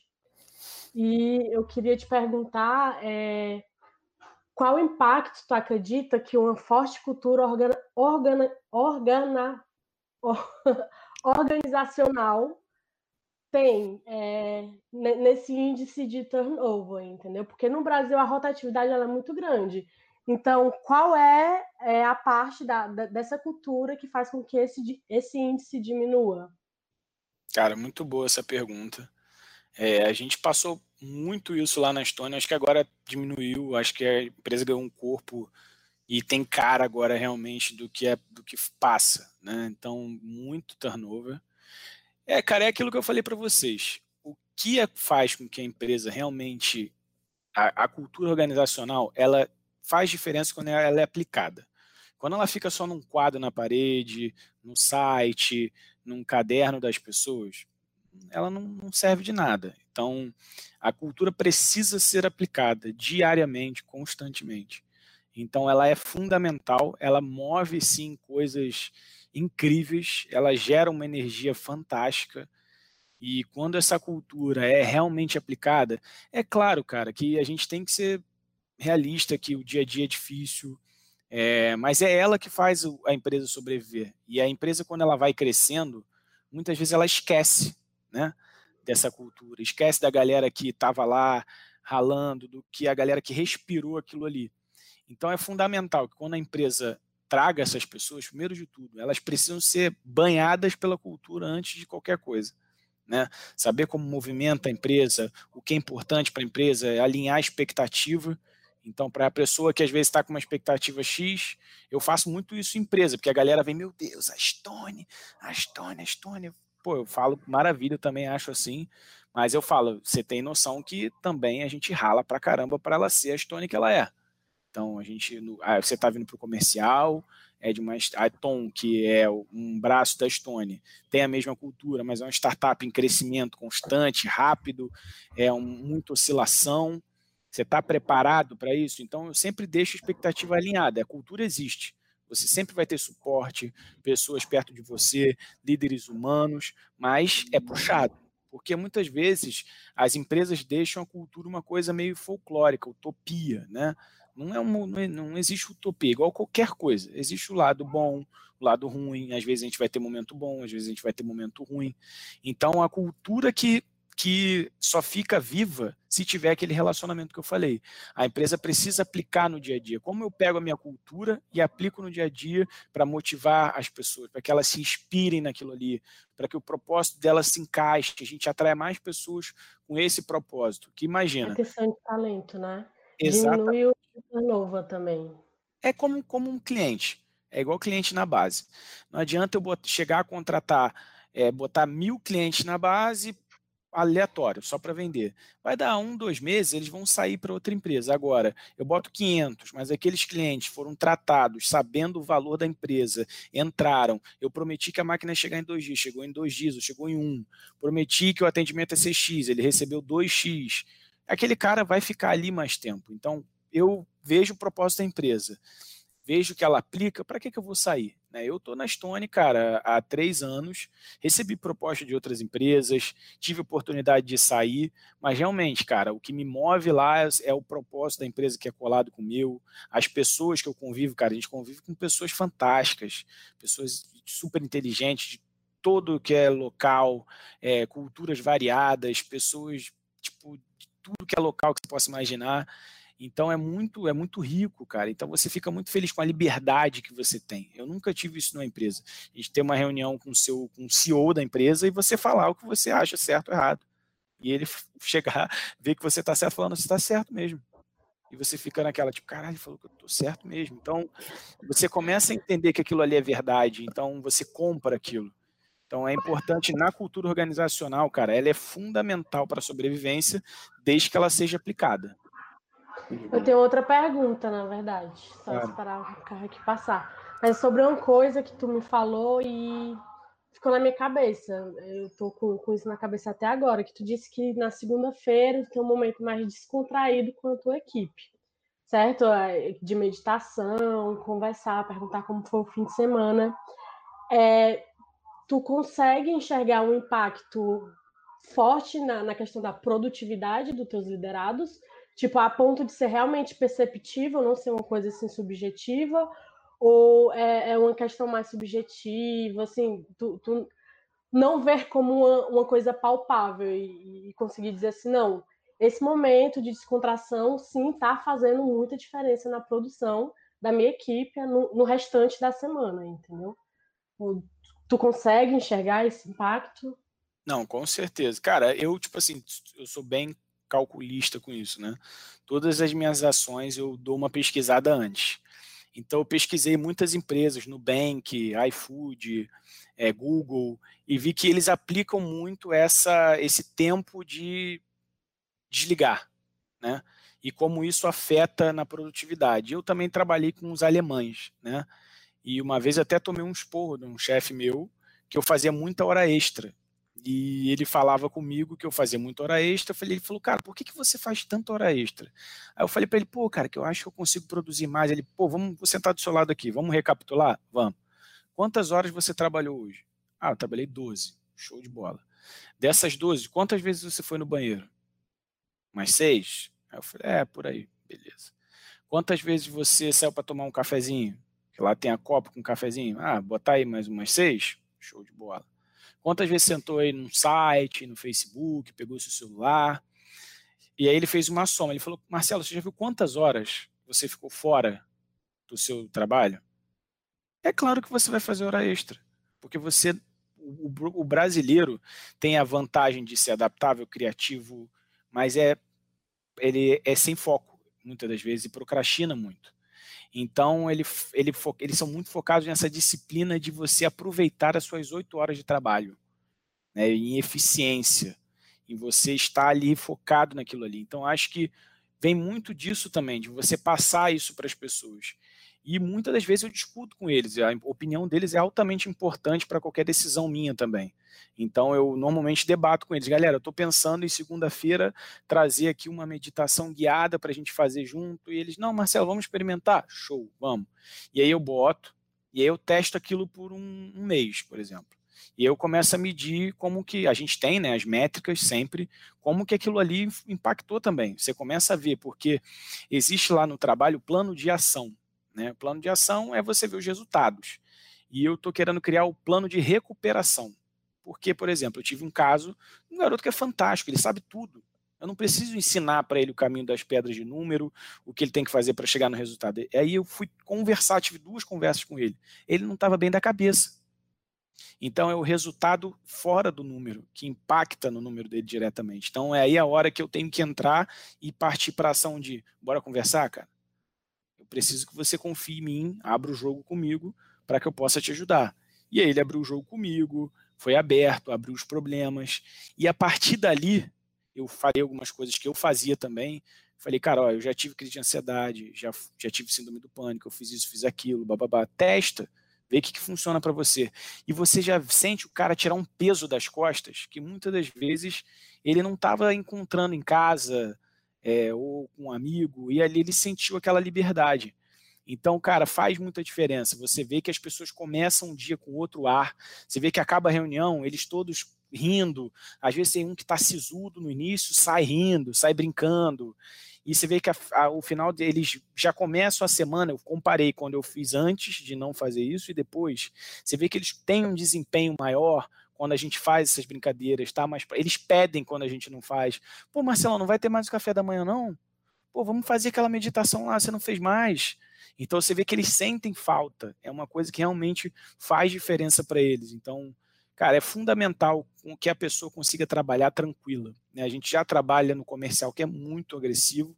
E eu queria te perguntar é, qual impacto tu acredita que uma forte cultura organa, organa, organa, organizacional tem é, nesse índice de turnover, entendeu? Porque no Brasil a rotatividade é muito grande. Então, qual é, é a parte da, da, dessa cultura que faz com que esse, esse índice diminua? Cara, muito boa essa pergunta. É, a gente passou muito isso lá na Estônia, acho que agora diminuiu, acho que a empresa ganhou um corpo e tem cara agora realmente do que é do que passa, né? Então, muito turnover. É, cara, é aquilo que eu falei para vocês. O que é, faz com que a empresa realmente a, a, cultura organizacional ela faz diferença quando ela é aplicada. Quando ela fica só num quadro na parede, no site, num caderno das pessoas, ela não, não serve de nada. Então, a cultura precisa ser aplicada diariamente, constantemente. Então, ela é fundamental, ela move sim coisas incríveis, ela gera uma energia fantástica. E quando essa cultura é realmente aplicada, é claro, cara, que a gente tem que ser realista que o dia a dia é difícil, é, mas é ela que faz a empresa sobreviver. E a empresa, quando ela vai crescendo, muitas vezes ela esquece né, dessa cultura, esquece da galera que estava lá ralando, do que a galera que respirou aquilo ali. Então é fundamental que quando a empresa traga essas pessoas, primeiro de tudo, elas precisam ser banhadas pela cultura antes de qualquer coisa. Né? Saber como movimenta a empresa, o que é importante para a empresa, alinhar a expectativa então, para a pessoa que às vezes está com uma expectativa X, eu faço muito isso em empresa, porque a galera vem, meu Deus, a Stone, a Stone, a Stone. Pô, eu falo maravilha, também acho assim, mas eu falo, você tem noção que também a gente rala pra caramba para ela ser a Stone que ela é. Então, a gente, ah, você está vindo para o comercial, é de uma a Tom, que é um braço da Stone, tem a mesma cultura, mas é uma startup em crescimento constante, rápido, é um, muita oscilação. Você está preparado para isso? Então, eu sempre deixo a expectativa alinhada. A cultura existe, Você sempre vai ter suporte, pessoas perto de você, líderes humanos, mas é puxado. Porque muitas vezes as empresas deixam a cultura uma coisa meio folclórica, utopia, né? Não, é uma, não, é, não existe utopia, igual qualquer coisa. Existe o lado bom, o lado ruim. Às vezes a gente vai ter momento bom, às vezes a gente vai ter momento ruim. Então a cultura que que só fica viva se tiver aquele relacionamento que eu falei. A empresa precisa aplicar no dia a dia. Como eu pego a minha cultura e aplico no dia a dia para motivar as pessoas, para que elas se inspirem naquilo ali, para que o propósito delas se encaixe, que a gente atraia mais pessoas com esse propósito. Que imagina. É questão de talento, né? Exatamente. Diminui o nova também. É como, como um cliente. É igual cliente na base. Não adianta eu chegar a contratar, é, botar mil clientes na base aleatório, só para vender. Vai dar um, dois meses, eles vão sair para outra empresa. Agora, eu boto 500, mas aqueles clientes foram tratados, sabendo o valor da empresa, entraram. Eu prometi que a máquina ia chegar em dois dias, chegou em dois dias, ou chegou em um. Prometi que o atendimento ia ser X, ele recebeu 2X. Aquele cara vai ficar ali mais tempo. Então, eu vejo o propósito da empresa vejo que ela aplica, para que, que eu vou sair? Né? Eu estou na Stone, cara, há três anos, recebi proposta de outras empresas, tive oportunidade de sair, mas realmente, cara, o que me move lá é, é o propósito da empresa que é colado com o meu, as pessoas que eu convivo, cara, a gente convive com pessoas fantásticas, pessoas super inteligentes, de todo que é local, é, culturas variadas, pessoas, tipo, de tudo que é local que você possa imaginar, então é muito é muito rico, cara. Então você fica muito feliz com a liberdade que você tem. Eu nunca tive isso numa empresa. A gente tem uma reunião com o seu com o CEO da empresa e você falar o que você acha certo ou errado. E ele chegar, ver que você está certo, falando, você está certo mesmo. E você fica naquela, tipo, caralho, ele falou que eu estou certo mesmo. Então, você começa a entender que aquilo ali é verdade, então você compra aquilo. Então é importante na cultura organizacional, cara, ela é fundamental para a sobrevivência, desde que ela seja aplicada. Eu tenho outra pergunta, na verdade. Só é. esperar o carro aqui passar. Mas sobre uma coisa que tu me falou e ficou na minha cabeça. Eu tô com, com isso na cabeça até agora, que tu disse que na segunda-feira tem um momento mais descontraído com a tua equipe. Certo? É, de meditação, conversar, perguntar como foi o fim de semana. É, tu consegue enxergar um impacto forte na, na questão da produtividade dos teus liderados Tipo, a ponto de ser realmente perceptível, não ser uma coisa assim subjetiva, ou é, é uma questão mais subjetiva, assim, tu, tu não ver como uma, uma coisa palpável e, e, conseguir dizer assim, não, esse momento de descontração, sim, está fazendo muita diferença na produção da minha equipe no, no restante da semana, entendeu? Tu consegue enxergar esse impacto? Não, com certeza. Cara, eu, tipo assim, eu sou bem calculista com isso, né? Todas as minhas ações eu dou uma pesquisada antes. Então eu pesquisei muitas empresas, Nubank, iFood, é, Google, e vi que eles aplicam muito essa, esse tempo de desligar, né? E como isso afeta na produtividade. Eu também trabalhei com os alemães, né? E uma vez até tomei um esporro de um chefe meu que eu fazia muita hora extra. E ele falava comigo que eu fazia muita hora extra. Eu falei, ele falou, cara, por que, que você faz tanta hora extra? Aí eu falei para ele, pô, cara, que eu acho que eu consigo produzir mais. Ele, pô, vamos vou sentar do seu lado aqui, vamos recapitular? Vamos. Quantas horas você trabalhou hoje? Ah, eu trabalhei 12. Show de bola. Dessas 12, quantas vezes você foi no banheiro? Mais seis? Aí eu falei, é, por aí, beleza. Quantas vezes você saiu para tomar um cafezinho? Que lá tem a copa com um cafezinho. Ah, botar aí mais umas seis? Show de bola. Quantas vezes sentou aí num site, no Facebook, pegou seu celular? E aí ele fez uma soma. Ele falou: Marcelo, você já viu quantas horas você ficou fora do seu trabalho? É claro que você vai fazer hora extra, porque você, o, o brasileiro tem a vantagem de ser adaptável, criativo, mas é ele é sem foco muitas das vezes e procrastina muito. Então, ele, ele, eles são muito focados nessa disciplina de você aproveitar as suas oito horas de trabalho, né, em eficiência, em você estar ali focado naquilo ali. Então, acho que vem muito disso também, de você passar isso para as pessoas. E muitas das vezes eu discuto com eles, a opinião deles é altamente importante para qualquer decisão minha também. Então eu normalmente debato com eles, galera, eu estou pensando em segunda-feira trazer aqui uma meditação guiada para a gente fazer junto. E eles, não, Marcelo, vamos experimentar? Show, vamos. E aí eu boto, e aí eu testo aquilo por um, um mês, por exemplo. E eu começo a medir como que a gente tem, né, as métricas sempre, como que aquilo ali impactou também. Você começa a ver, porque existe lá no trabalho o plano de ação. Né? O plano de ação é você ver os resultados. E eu estou querendo criar o plano de recuperação. Porque, por exemplo, eu tive um caso, um garoto que é fantástico, ele sabe tudo. Eu não preciso ensinar para ele o caminho das pedras de número, o que ele tem que fazer para chegar no resultado. Aí eu fui conversar, tive duas conversas com ele. Ele não estava bem da cabeça. Então é o resultado fora do número que impacta no número dele diretamente. Então é aí a hora que eu tenho que entrar e partir para a ação de bora conversar, cara. Preciso que você confie em mim, abra o jogo comigo para que eu possa te ajudar. E aí ele abriu o jogo comigo, foi aberto, abriu os problemas. E a partir dali, eu falei algumas coisas que eu fazia também. Falei, cara, ó, eu já tive crise de ansiedade, já, já tive síndrome do pânico, eu fiz isso, fiz aquilo, bababá. Testa, vê o que, que funciona para você. E você já sente o cara tirar um peso das costas que muitas das vezes ele não estava encontrando em casa, é, ou com um amigo, e ali ele sentiu aquela liberdade. Então, cara, faz muita diferença. Você vê que as pessoas começam um dia com outro ar, você vê que acaba a reunião, eles todos rindo, às vezes tem um que está sisudo no início, sai rindo, sai brincando, e você vê que a, a, o final deles já começam a semana, eu comparei quando eu fiz antes de não fazer isso e depois, você vê que eles têm um desempenho maior, quando a gente faz essas brincadeiras, tá? Mas eles pedem quando a gente não faz. Pô, Marcelo, não vai ter mais o café da manhã, não? Pô, vamos fazer aquela meditação lá, você não fez mais. Então você vê que eles sentem falta. É uma coisa que realmente faz diferença para eles. Então, cara, é fundamental que a pessoa consiga trabalhar tranquila. Né? A gente já trabalha no comercial que é muito agressivo.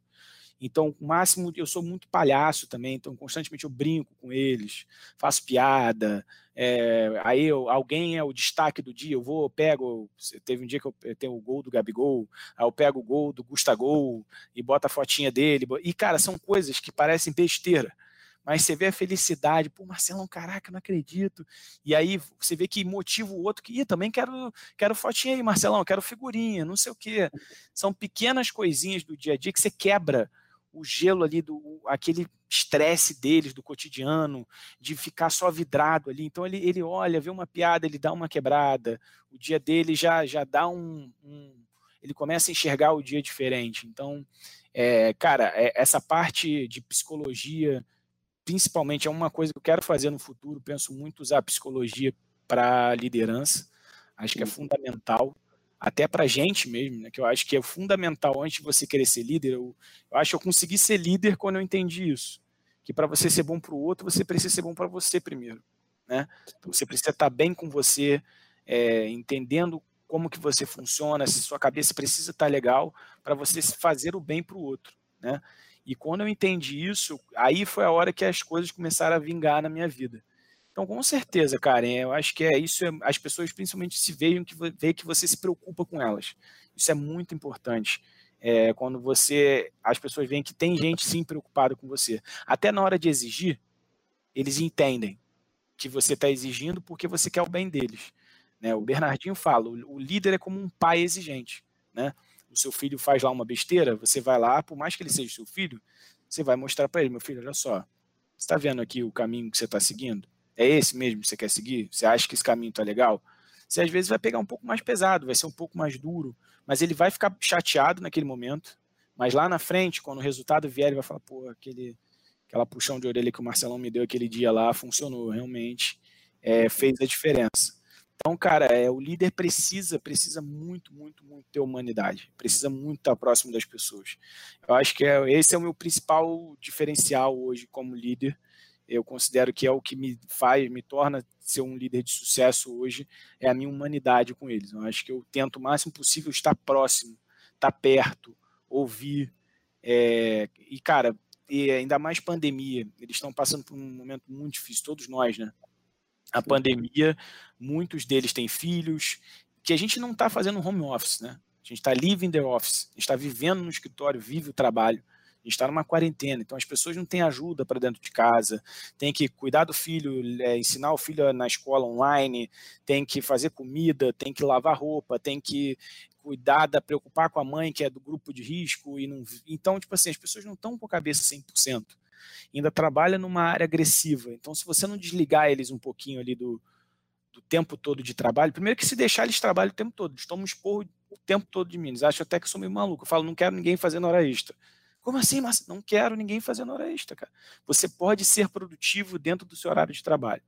Então, o máximo, eu sou muito palhaço também, então constantemente eu brinco com eles, faço piada. É, aí eu, alguém é o destaque do dia, eu vou, eu pego. Teve um dia que eu tenho o gol do Gabigol, aí eu pego o gol do Gustagol e boto a fotinha dele. E, cara, são coisas que parecem besteira mas você vê a felicidade, pô, Marcelão, caraca, não acredito. E aí você vê que motiva o outro que, também quero, quero fotinha aí, Marcelão, quero figurinha, não sei o quê. São pequenas coisinhas do dia a dia que você quebra o gelo ali, do aquele estresse deles do cotidiano, de ficar só vidrado ali. Então ele, ele olha, vê uma piada, ele dá uma quebrada, o dia dele já, já dá um, um ele começa a enxergar o dia diferente. Então, é, cara, é, essa parte de psicologia, principalmente, é uma coisa que eu quero fazer no futuro. Penso muito usar a psicologia para liderança. Acho que é fundamental até para a gente mesmo, né, que eu acho que é fundamental antes de você querer ser líder. Eu, eu acho que eu consegui ser líder quando eu entendi isso. Que para você ser bom para o outro, você precisa ser bom para você primeiro. Né? Então você precisa estar tá bem com você, é, entendendo como que você funciona, se sua cabeça precisa estar tá legal para você fazer o bem para o outro. Né? E quando eu entendi isso, aí foi a hora que as coisas começaram a vingar na minha vida. Então, com certeza, Karen, eu acho que é isso. É, as pessoas principalmente se vejam que vê que você se preocupa com elas. Isso é muito importante. É, quando você, as pessoas veem que tem gente sim preocupada com você. Até na hora de exigir, eles entendem que você está exigindo porque você quer o bem deles. Né? O Bernardinho fala, o, o líder é como um pai exigente. Né? O seu filho faz lá uma besteira, você vai lá, por mais que ele seja seu filho, você vai mostrar para ele, meu filho, olha só, você está vendo aqui o caminho que você está seguindo? É esse mesmo que você quer seguir? Você acha que esse caminho tá legal? Você às vezes vai pegar um pouco mais pesado, vai ser um pouco mais duro, mas ele vai ficar chateado naquele momento. Mas lá na frente, quando o resultado vier, ele vai falar: pô, aquele, aquela puxão de orelha que o Marcelão me deu aquele dia lá funcionou, realmente é, fez a diferença. Então, cara, é, o líder precisa, precisa muito, muito, muito ter humanidade, precisa muito estar próximo das pessoas. Eu acho que é, esse é o meu principal diferencial hoje como líder, eu considero que é o que me faz, me torna ser um líder de sucesso hoje, é a minha humanidade com eles. Eu acho que eu tento o máximo possível estar próximo, estar perto, ouvir. É, e, cara, e ainda mais pandemia, eles estão passando por um momento muito difícil, todos nós, né? A pandemia, muitos deles têm filhos, que a gente não está fazendo home office, né? A gente está living the office, a gente está vivendo no escritório, vive o trabalho. Gente está numa quarentena, então as pessoas não têm ajuda para dentro de casa, tem que cuidar do filho, é, ensinar o filho na escola online, tem que fazer comida, tem que lavar roupa, tem que cuidar, da, preocupar com a mãe que é do grupo de risco e não, então tipo assim as pessoas não estão com a cabeça 100%, ainda trabalha numa área agressiva, então se você não desligar eles um pouquinho ali do, do tempo todo de trabalho, primeiro que se deixar eles trabalham o tempo todo, eles tomam esporro o tempo todo de mim, eles acham até que eu sou meio maluco, eu falo não quero ninguém fazendo hora extra, como assim, mas não quero ninguém fazendo hora extra, cara. Você pode ser produtivo dentro do seu horário de trabalho.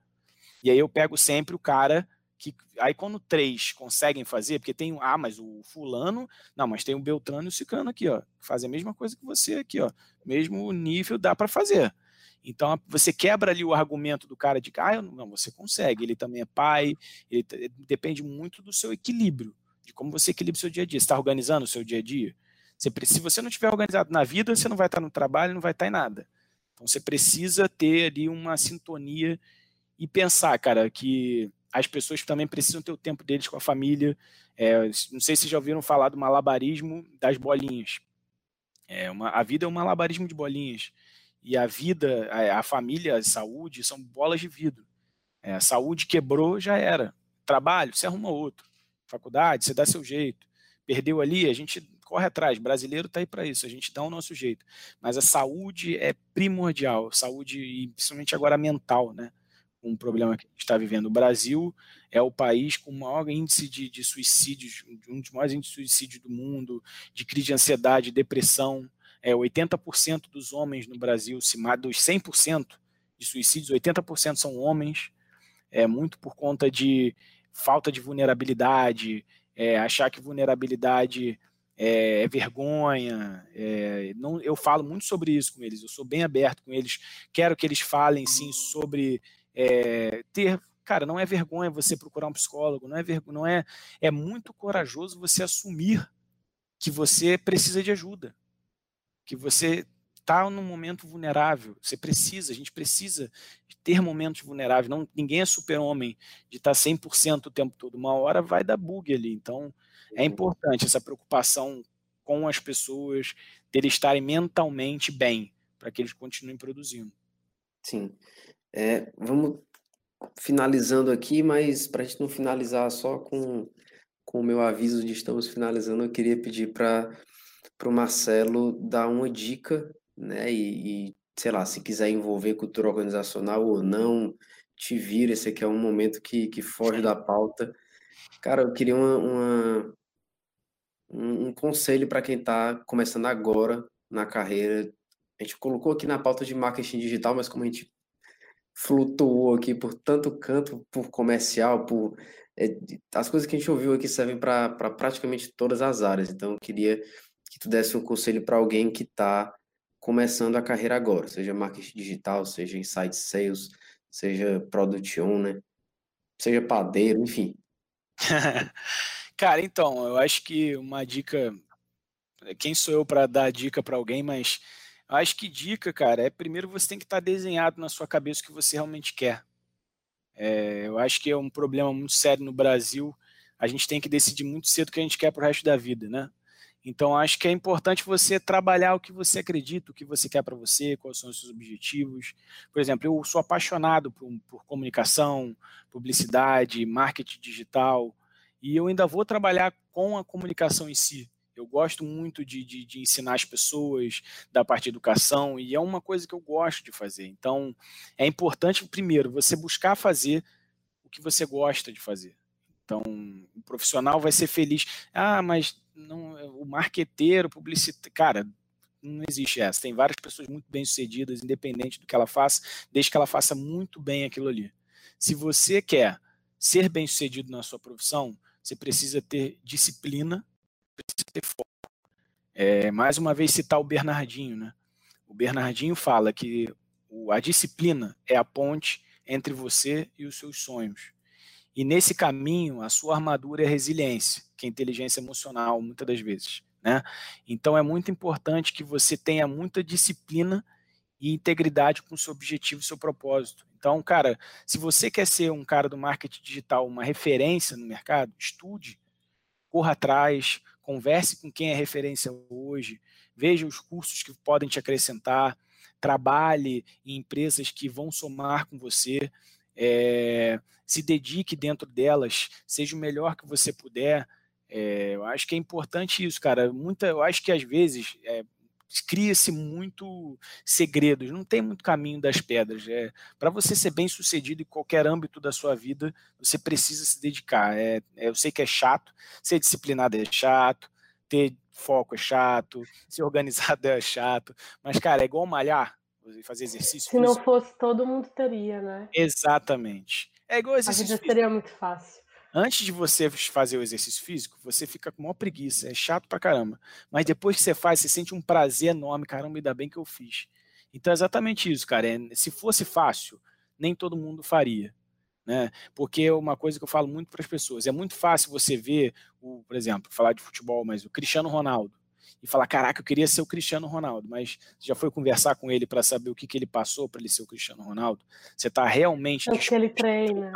E aí eu pego sempre o cara que aí quando três conseguem fazer, porque tem ah, mas o fulano, não, mas tem o Beltrano e o Cicano aqui, ó, fazem a mesma coisa que você aqui, ó, mesmo nível dá para fazer. Então você quebra ali o argumento do cara de que ah, não, você consegue, ele também é pai, ele, depende muito do seu equilíbrio, de como você equilibra o seu dia a dia. Você está organizando o seu dia a dia? Você, se você não estiver organizado na vida, você não vai estar no trabalho, não vai estar em nada. Então você precisa ter ali uma sintonia e pensar, cara, que as pessoas também precisam ter o tempo deles com a família. É, não sei se já ouviram falar do malabarismo das bolinhas. É uma, a vida é um malabarismo de bolinhas. E a vida, a, a família, a saúde são bolas de vidro. É, saúde quebrou, já era. Trabalho, você arruma outro. Faculdade, você dá seu jeito. Perdeu ali, a gente corre atrás. Brasileiro está aí para isso, a gente dá o nosso jeito. Mas a saúde é primordial, saúde, e principalmente agora mental, né? Um problema que a gente está vivendo. O Brasil é o país com o maior índice de, de suicídios, um dos maiores índices de suicídio do mundo, de crise de ansiedade, depressão. É, 80% dos homens no Brasil, se dos 100% de suicídios, 80% são homens, é muito por conta de falta de vulnerabilidade, é, achar que vulnerabilidade é, é vergonha. É, não, eu falo muito sobre isso com eles, eu sou bem aberto com eles. Quero que eles falem, sim, sobre é, ter. Cara, não é vergonha você procurar um psicólogo, não é vergonha, não é. É muito corajoso você assumir que você precisa de ajuda, que você está num momento vulnerável. Você precisa, a gente precisa ter momentos vulneráveis. Não, ninguém é super-homem de estar tá 100% o tempo todo. Uma hora vai dar bug ali. Então, é importante essa preocupação com as pessoas, deles estarem mentalmente bem, para que eles continuem produzindo. Sim. É, vamos finalizando aqui, mas para a gente não finalizar só com, com o meu aviso de estamos finalizando, eu queria pedir para o Marcelo dar uma dica, né? E, e, sei lá, se quiser envolver cultura organizacional ou não, te vira, esse aqui é um momento que, que foge da pauta. Cara, eu queria uma, uma um, conselho para quem está começando agora na carreira. A gente colocou aqui na pauta de marketing digital, mas como a gente flutuou aqui por tanto canto, por comercial, por é, as coisas que a gente ouviu aqui servem para pra praticamente todas as áreas. Então, eu queria que tu desse um conselho para alguém que está começando a carreira agora, seja marketing digital, seja inside sales, seja product owner, seja padeiro, enfim. Cara, então, eu acho que uma dica. Quem sou eu para dar dica para alguém, mas acho que dica, cara, é primeiro você tem que estar tá desenhado na sua cabeça o que você realmente quer. É, eu acho que é um problema muito sério no Brasil. A gente tem que decidir muito cedo o que a gente quer para o resto da vida, né? Então, acho que é importante você trabalhar o que você acredita, o que você quer para você, quais são os seus objetivos. Por exemplo, eu sou apaixonado por, por comunicação, publicidade, marketing digital e eu ainda vou trabalhar com a comunicação em si. Eu gosto muito de, de, de, ensinar as pessoas da parte de educação e é uma coisa que eu gosto de fazer. Então, é importante, primeiro, você buscar fazer o que você gosta de fazer. Então, o profissional vai ser feliz. Ah, mas não, o marqueteiro, publicitário. Cara, não existe essa. Tem várias pessoas muito bem sucedidas, independente do que ela faça, desde que ela faça muito bem aquilo ali. Se você quer ser bem sucedido na sua profissão, você precisa ter disciplina, precisa ter foco. É, mais uma vez citar o Bernardinho, né? O Bernardinho fala que a disciplina é a ponte entre você e os seus sonhos. E nesse caminho, a sua armadura é a resiliência, que é inteligência emocional, muitas das vezes. Né? Então é muito importante que você tenha muita disciplina e integridade com o seu objetivo e seu propósito. Então, cara, se você quer ser um cara do marketing digital, uma referência no mercado, estude, corra atrás, converse com quem é referência hoje, veja os cursos que podem te acrescentar, trabalhe em empresas que vão somar com você, é, se dedique dentro delas, seja o melhor que você puder. É, eu acho que é importante isso, cara. Muita, eu acho que às vezes é, cria-se muito segredos, não tem muito caminho das pedras. É, Para você ser bem sucedido em qualquer âmbito da sua vida, você precisa se dedicar. É, é, eu sei que é chato, ser disciplinado é chato, ter foco é chato, ser organizado é chato, mas, cara, é igual malhar, fazer exercício. Se não fosse, todo mundo teria, né? Exatamente. É igual exercício. A vida seria muito fácil antes de você fazer o exercício físico, você fica com maior preguiça, é chato pra caramba. Mas depois que você faz, você sente um prazer enorme, caramba, ainda bem que eu fiz. Então é exatamente isso, cara. É, se fosse fácil, nem todo mundo faria. Né? Porque é uma coisa que eu falo muito para as pessoas. É muito fácil você ver, o, por exemplo, falar de futebol, mas o Cristiano Ronaldo. E falar, caraca, eu queria ser o Cristiano Ronaldo, mas já foi conversar com ele para saber o que, que ele passou para ele ser o Cristiano Ronaldo? Você está realmente. É que ele treina.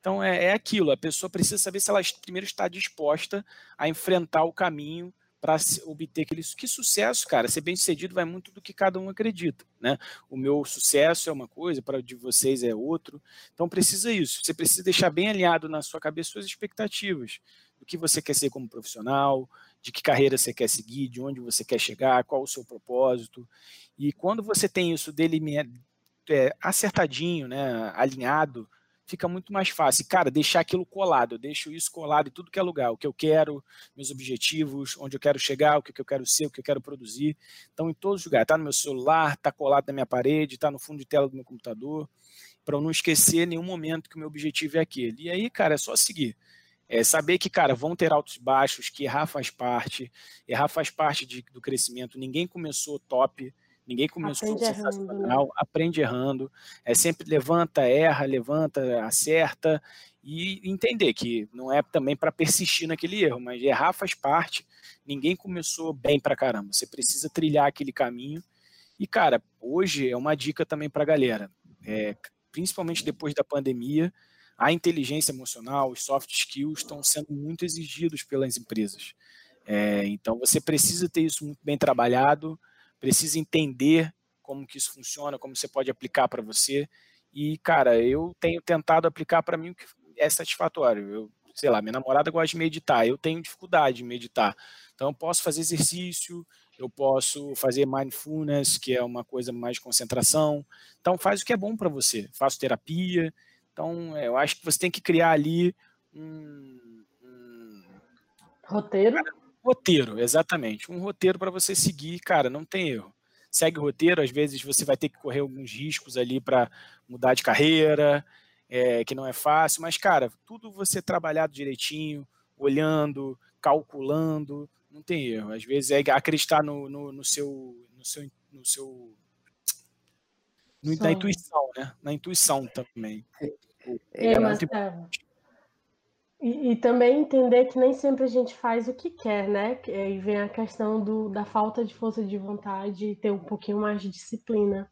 Então é, é aquilo, a pessoa precisa saber se ela primeiro está disposta a enfrentar o caminho para obter aquele que sucesso, cara. Ser bem sucedido vai muito do que cada um acredita, né? O meu sucesso é uma coisa, para o de vocês é outro. Então precisa isso. Você precisa deixar bem alinhado na sua cabeça suas expectativas do que você quer ser como profissional, de que carreira você quer seguir, de onde você quer chegar, qual o seu propósito. E quando você tem isso dele é, acertadinho, né, alinhado, fica muito mais fácil. Cara, deixar aquilo colado, eu deixo isso colado em tudo que é lugar, o que eu quero, meus objetivos, onde eu quero chegar, o que eu quero ser, o que eu quero produzir. Então, em todos os lugares, tá no meu celular, tá colado na minha parede, tá no fundo de tela do meu computador, para eu não esquecer nenhum momento que o meu objetivo é aquele. E aí, cara, é só seguir. É saber que, cara, vão ter altos e baixos, que errar faz parte, errar faz parte de, do crescimento. Ninguém começou top, Ninguém começou aprende sensacional, errando, né? aprende errando. É sempre levanta, erra, levanta, acerta e entender que não é também para persistir naquele erro, mas errar faz parte. Ninguém começou bem para caramba. Você precisa trilhar aquele caminho. E cara, hoje é uma dica também para a galera, é, principalmente depois da pandemia, a inteligência emocional, os soft skills estão sendo muito exigidos pelas empresas. É, então você precisa ter isso muito bem trabalhado precisa entender como que isso funciona, como você pode aplicar para você. E, cara, eu tenho tentado aplicar para mim o que é satisfatório. Eu, sei lá, minha namorada gosta de meditar, eu tenho dificuldade de meditar. Então, eu posso fazer exercício, eu posso fazer mindfulness, que é uma coisa mais de concentração. Então, faz o que é bom para você. Faço terapia. Então, eu acho que você tem que criar ali um. um... Roteiro? Roteiro, exatamente. Um roteiro para você seguir, cara, não tem erro. Segue o roteiro, às vezes você vai ter que correr alguns riscos ali para mudar de carreira, é, que não é fácil, mas, cara, tudo você trabalhado direitinho, olhando, calculando, não tem erro. Às vezes é acreditar no, no, no seu. No seu, no seu no, na intuição, né? Na intuição também. É, é, é, e, e, também entender que nem sempre a gente faz o que quer, né? E vem a questão do, da falta de força de vontade e ter um pouquinho mais de disciplina.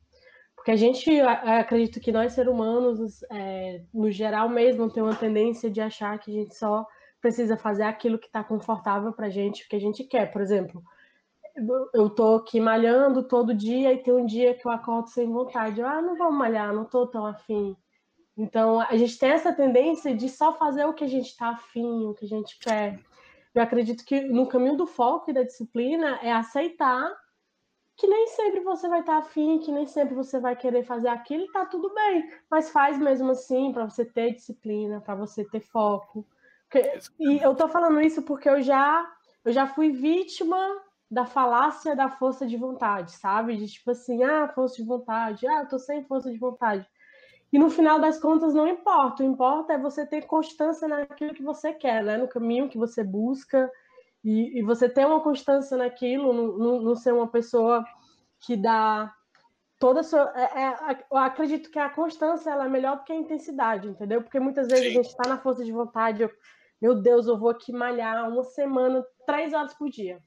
Porque a gente, acredito que nós, seres humanos, é, no geral mesmo, tem uma tendência de achar que a gente só precisa fazer aquilo que está confortável para a gente, o que a gente quer. Por exemplo, eu tô aqui malhando todo dia e tem um dia que eu acordo sem vontade. Eu, ah, não vou malhar, não tô tão afim. Então, a gente tem essa tendência de só fazer o que a gente está afim, o que a gente quer. Eu acredito que no caminho do foco e da disciplina é aceitar que nem sempre você vai estar tá afim, que nem sempre você vai querer fazer aquilo e tá tudo bem. Mas faz mesmo assim para você ter disciplina, para você ter foco. E eu tô falando isso porque eu já, eu já fui vítima da falácia da força de vontade, sabe? De tipo assim, ah, força de vontade, ah, eu tô sem força de vontade. E no final das contas não importa, o importa é você ter constância naquilo que você quer, né? no caminho que você busca, e, e você ter uma constância naquilo, não, ser uma pessoa que dá toda a sua. É, é, eu acredito que a constância ela é melhor do que a intensidade, entendeu? Porque muitas vezes Sim. a gente está na força de vontade, eu, meu Deus, eu vou aqui malhar uma semana, três horas por dia.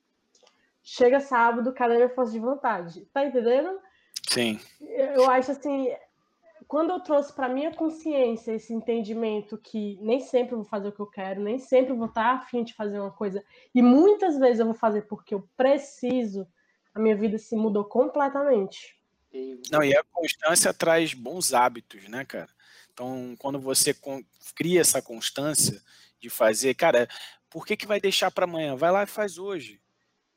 Chega sábado, cadê minha força de vontade? Tá entendendo? Sim. Eu acho assim, quando eu trouxe para minha consciência esse entendimento que nem sempre eu vou fazer o que eu quero, nem sempre eu vou estar afim de fazer uma coisa, e muitas vezes eu vou fazer porque eu preciso, a minha vida se mudou completamente. Não, e a constância traz bons hábitos, né, cara? Então, quando você cria essa constância de fazer, cara, por que, que vai deixar para amanhã? Vai lá e faz hoje.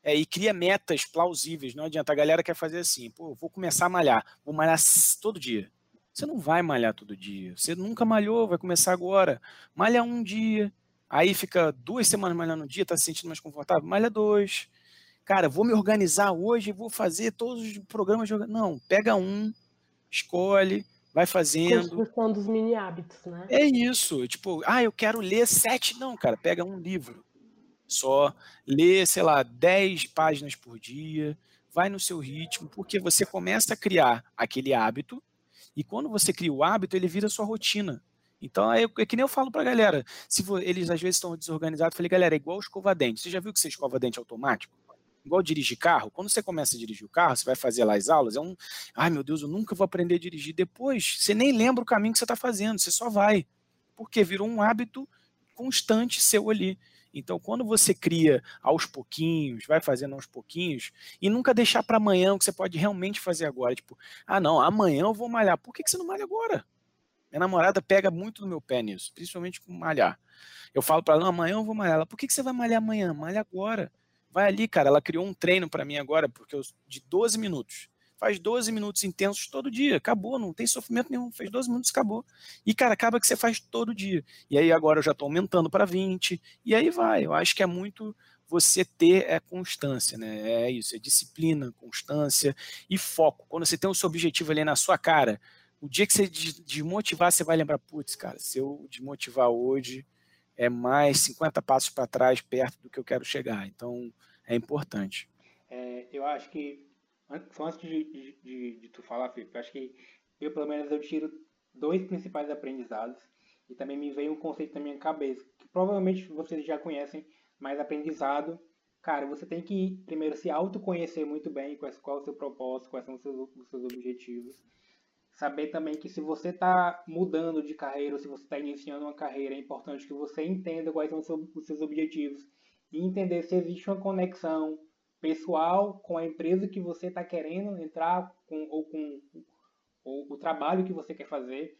É, e cria metas plausíveis. Não adianta. A galera quer fazer assim, pô, vou começar a malhar, vou malhar todo dia. Você não vai malhar todo dia. Você nunca malhou, vai começar agora. Malha um dia, aí fica duas semanas malhando um dia, tá se sentindo mais confortável, malha dois. Cara, vou me organizar hoje, vou fazer todos os programas de Não, pega um, escolhe, vai fazendo. Construção dos mini hábitos, né? É isso. Tipo, ah, eu quero ler sete. Não, cara, pega um livro só, lê, sei lá, dez páginas por dia, vai no seu ritmo, porque você começa a criar aquele hábito, e quando você cria o hábito, ele vira sua rotina. Então é, é que nem eu falo pra galera, se eles às vezes estão desorganizados, eu falei, galera, é igual escova dente. Você já viu que você escova dente automático? igual dirigir carro, quando você começa a dirigir o carro, você vai fazer lá as aulas, é um, ai meu Deus, eu nunca vou aprender a dirigir. Depois, você nem lembra o caminho que você está fazendo, você só vai, porque virou um hábito constante seu ali. Então, quando você cria aos pouquinhos, vai fazendo aos pouquinhos, e nunca deixar para amanhã o que você pode realmente fazer agora. Tipo, ah, não, amanhã eu vou malhar. Por que, que você não malha agora? Minha namorada pega muito no meu pé nisso, principalmente com malhar. Eu falo para ela, amanhã eu vou malhar. Ela, por que, que você vai malhar amanhã? Malha agora. Vai ali, cara. Ela criou um treino para mim agora, porque eu, de 12 minutos. Faz 12 minutos intensos todo dia. Acabou, não tem sofrimento nenhum. Fez 12 minutos, acabou. E, cara, acaba que você faz todo dia. E aí agora eu já estou aumentando para 20. E aí vai. Eu acho que é muito você ter é constância, né? É isso, é disciplina, constância e foco. Quando você tem o seu objetivo ali na sua cara, o dia que você desmotivar, você vai lembrar, putz, cara, se eu desmotivar hoje, é mais 50 passos para trás, perto do que eu quero chegar. Então, é importante. É, eu acho que, só antes de, de, de, de tu falar, Felipe, acho que eu, pelo menos, eu tiro dois principais aprendizados e também me veio um conceito na minha cabeça, que provavelmente vocês já conhecem, mas aprendizado, cara, você tem que primeiro se autoconhecer muito bem, qual é o seu propósito, quais são os seus, os seus objetivos, saber também que se você está mudando de carreira, ou se você está iniciando uma carreira, é importante que você entenda quais são os seus objetivos e entender se existe uma conexão pessoal com a empresa que você está querendo entrar com, ou com ou o trabalho que você quer fazer.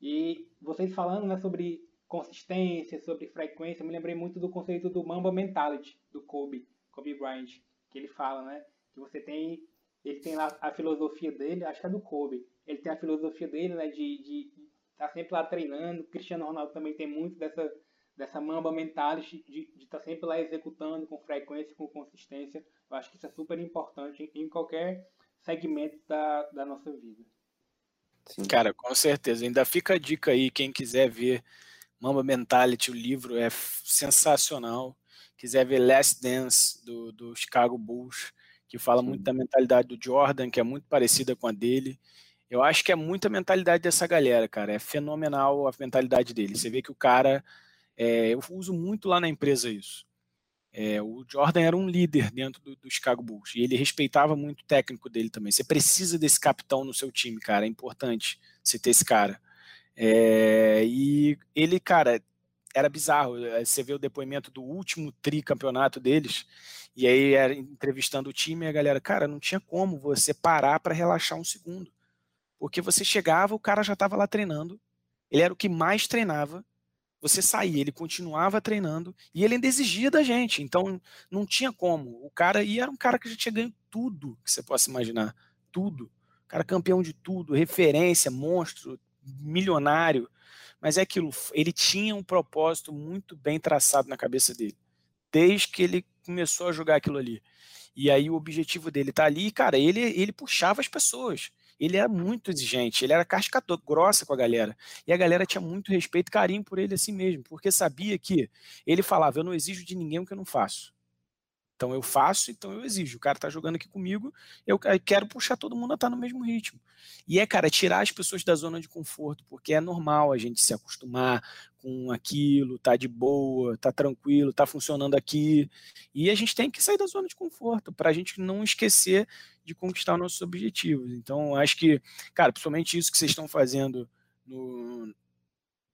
E vocês falando né, sobre consistência, sobre frequência, me lembrei muito do conceito do Mamba Mentality, do Kobe, Kobe Bryant, que ele fala, né? Que você tem, ele tem lá a filosofia dele, acho que é do Kobe, ele tem a filosofia dele, né, de estar tá sempre lá treinando. Cristiano Ronaldo também tem muito dessa, dessa mamba mentality de estar tá sempre lá executando com frequência, com consistência. Eu acho que isso é super importante em, em qualquer segmento da, da nossa vida. Sim. Cara, com certeza. Ainda fica a dica aí, quem quiser ver Mamba Mentality, o livro é sensacional. Quiser ver Last Dance, do, do Chicago Bulls, que fala Sim. muito da mentalidade do Jordan, que é muito parecida com a dele. Eu acho que é muita mentalidade dessa galera, cara. É fenomenal a mentalidade dele. Você vê que o cara. É, eu uso muito lá na empresa isso. É, o Jordan era um líder dentro do, do, Chicago Bulls e ele respeitava muito o técnico dele também. Você precisa desse capitão no seu time, cara. É importante você ter esse cara. É, e ele, cara, era bizarro. Você vê o depoimento do último tricampeonato deles, e aí entrevistando o time, a galera, cara, não tinha como você parar para relaxar um segundo. Porque você chegava, o cara já estava lá treinando, ele era o que mais treinava, você saía, ele continuava treinando e ele ainda exigia da gente. Então não tinha como. O cara e era um cara que já tinha ganho tudo que você possa imaginar, tudo. O cara campeão de tudo, referência, monstro, milionário. Mas é aquilo, ele tinha um propósito muito bem traçado na cabeça dele, desde que ele começou a jogar aquilo ali. E aí o objetivo dele tá ali, cara, ele ele puxava as pessoas ele era muito exigente, ele era casca grossa com a galera. E a galera tinha muito respeito e carinho por ele assim mesmo, porque sabia que ele falava: Eu não exijo de ninguém o que eu não faço. Então eu faço, então eu exijo. O cara tá jogando aqui comigo, eu quero puxar todo mundo a estar tá no mesmo ritmo. E é, cara, tirar as pessoas da zona de conforto, porque é normal a gente se acostumar com aquilo, tá de boa, tá tranquilo, tá funcionando aqui. E a gente tem que sair da zona de conforto para a gente não esquecer de conquistar nossos objetivos. Então, acho que, cara, principalmente isso que vocês estão fazendo no,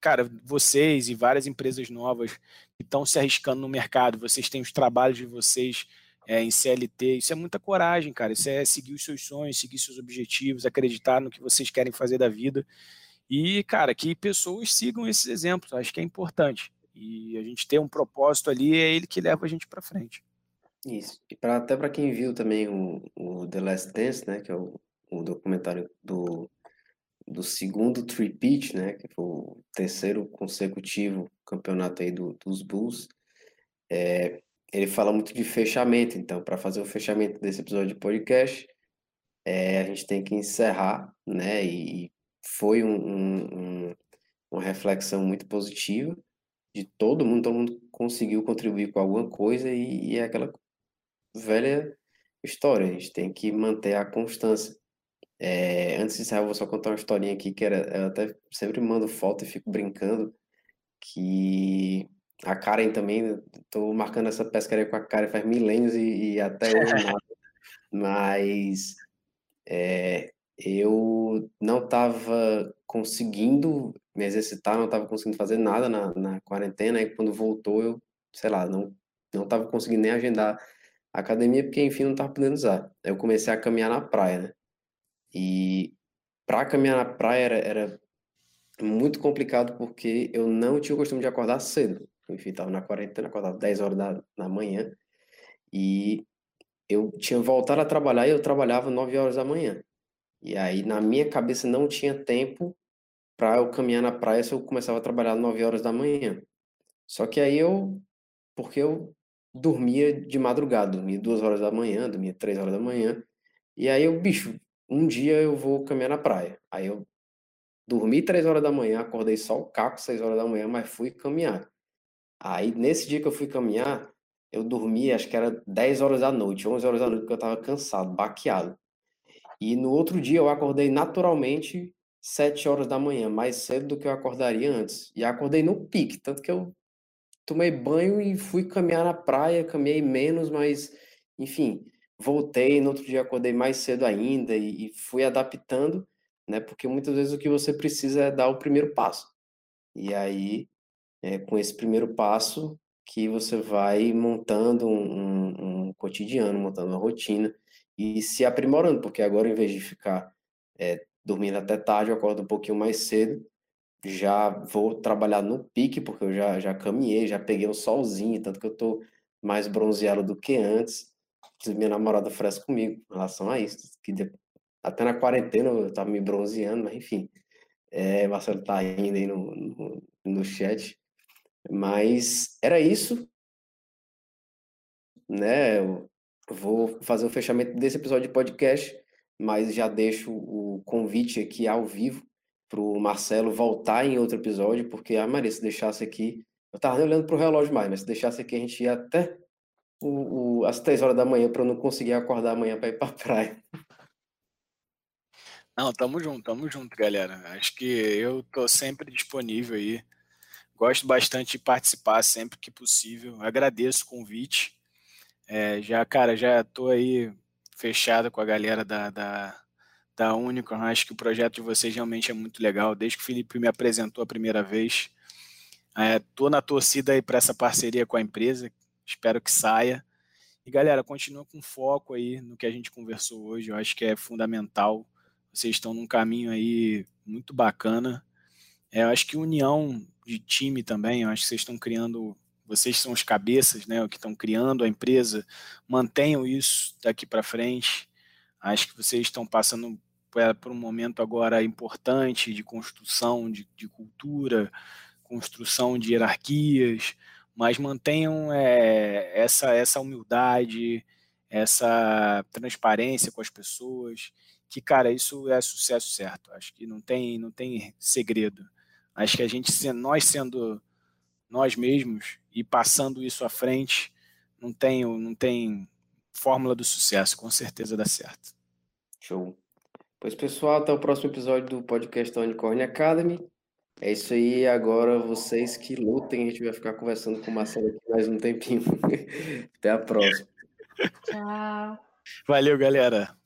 cara, vocês e várias empresas novas que estão se arriscando no mercado, vocês têm os trabalhos de vocês é, em CLT. Isso é muita coragem, cara. Isso é seguir os seus sonhos, seguir seus objetivos, acreditar no que vocês querem fazer da vida. E, cara, que pessoas sigam esses exemplos. Acho que é importante. E a gente ter um propósito ali é ele que leva a gente para frente. Isso. E pra, até para quem viu também o, o, The Last Dance, né, que é o, o documentário do, do segundo three-peat, né, que foi o terceiro consecutivo campeonato aí do, dos Bulls, é, ele fala muito de fechamento. Então, para fazer o fechamento desse episódio de podcast, é, a gente tem que encerrar, né, e foi um, um, um, uma reflexão muito positiva de todo mundo, todo mundo conseguiu contribuir com alguma coisa e, e é aquela velha história, a gente tem que manter a constância. É, antes de encerrar, eu vou só contar uma historinha aqui, que era, eu até sempre mando foto e fico brincando, que a Karen também, estou marcando essa pescaria com a Karen faz milênios e, e até hoje nada, mas é, eu não estava conseguindo me exercitar, não estava conseguindo fazer nada na, na quarentena, e quando voltou eu, sei lá, não não estava conseguindo nem agendar a academia porque, enfim, não estava podendo usar. Eu comecei a caminhar na praia, né? E para caminhar na praia era, era, muito complicado porque eu não tinha o costume de acordar cedo. Enfim, estava na quarentena, acordava 10 horas da, da manhã e eu tinha voltado a trabalhar e eu trabalhava 9 horas da manhã. E aí, na minha cabeça, não tinha tempo para eu caminhar na praia se eu começava a trabalhar 9 horas da manhã. Só que aí eu, porque eu dormia de madrugada, dormia duas horas da manhã, dormia três horas da manhã. E aí eu, bicho, um dia eu vou caminhar na praia. Aí eu dormi três horas da manhã, acordei só o caco seis horas da manhã, mas fui caminhar. Aí nesse dia que eu fui caminhar, eu dormi, acho que era 10 horas da noite, 11 horas da noite, porque eu tava cansado, baqueado. E no outro dia eu acordei naturalmente 7 horas da manhã, mais cedo do que eu acordaria antes. E acordei no pique, tanto que eu tomei banho e fui caminhar na praia, caminhei menos, mas, enfim, voltei, no outro dia acordei mais cedo ainda e, e fui adaptando, né? Porque muitas vezes o que você precisa é dar o primeiro passo. E aí, é, com esse primeiro passo, que você vai montando um, um, um, cotidiano, montando uma rotina e se aprimorando, porque agora, em vez de ficar é, dormindo até tarde, eu acordo um pouquinho mais cedo já vou trabalhar no pique, porque eu já, já caminhei, já peguei um solzinho, tanto que eu tô mais bronzeado do que antes. Minha namorada fresca comigo em relação a isso. Que. Até na quarentena eu tava me bronzeando, mas enfim. É, Marcelo tá indo aí no, no, no chat. Mas era isso. Né? Eu vou fazer o fechamento desse episódio de podcast, mas já deixo o convite aqui ao vivo para o Marcelo voltar em outro episódio, porque a ah, Maria, se deixasse aqui, eu estava olhando para o relógio mais, mas se deixasse aqui, a gente ia até o, o, as três horas da manhã para eu não conseguir acordar amanhã para ir para a praia. Não, tamo junto, tamo junto, galera. Acho que eu tô sempre disponível aí. Gosto bastante de participar sempre que possível. Agradeço o convite. É, já, cara, já tô aí fechado com a galera da, da, da Unicorn. Acho que o projeto de vocês realmente é muito legal. Desde que o Felipe me apresentou a primeira vez, é, na torcida aí para essa parceria com a empresa. Espero que saia. E galera, continua com foco aí no que a gente conversou hoje. Eu acho que é fundamental. Vocês estão num caminho aí muito bacana. É, eu acho que união de time também. Eu acho que vocês estão criando. Vocês são os cabeças, né? Que estão criando a empresa. Mantenham isso daqui para frente. Acho que vocês estão passando por um momento agora importante de construção de, de cultura, construção de hierarquias, mas mantenham é, essa, essa humildade, essa transparência com as pessoas, que, cara, isso é sucesso certo. Acho que não tem, não tem segredo. Acho que a gente, nós sendo nós mesmos e passando isso à frente, não tem, não tem fórmula do sucesso, com certeza dá certo. Show. Pois, pessoal, até o próximo episódio do podcast da Unicorn Academy. É isso aí, agora vocês que lutem, a gente vai ficar conversando com o Marcelo aqui mais um tempinho. até a próxima. Tchau. Valeu, galera.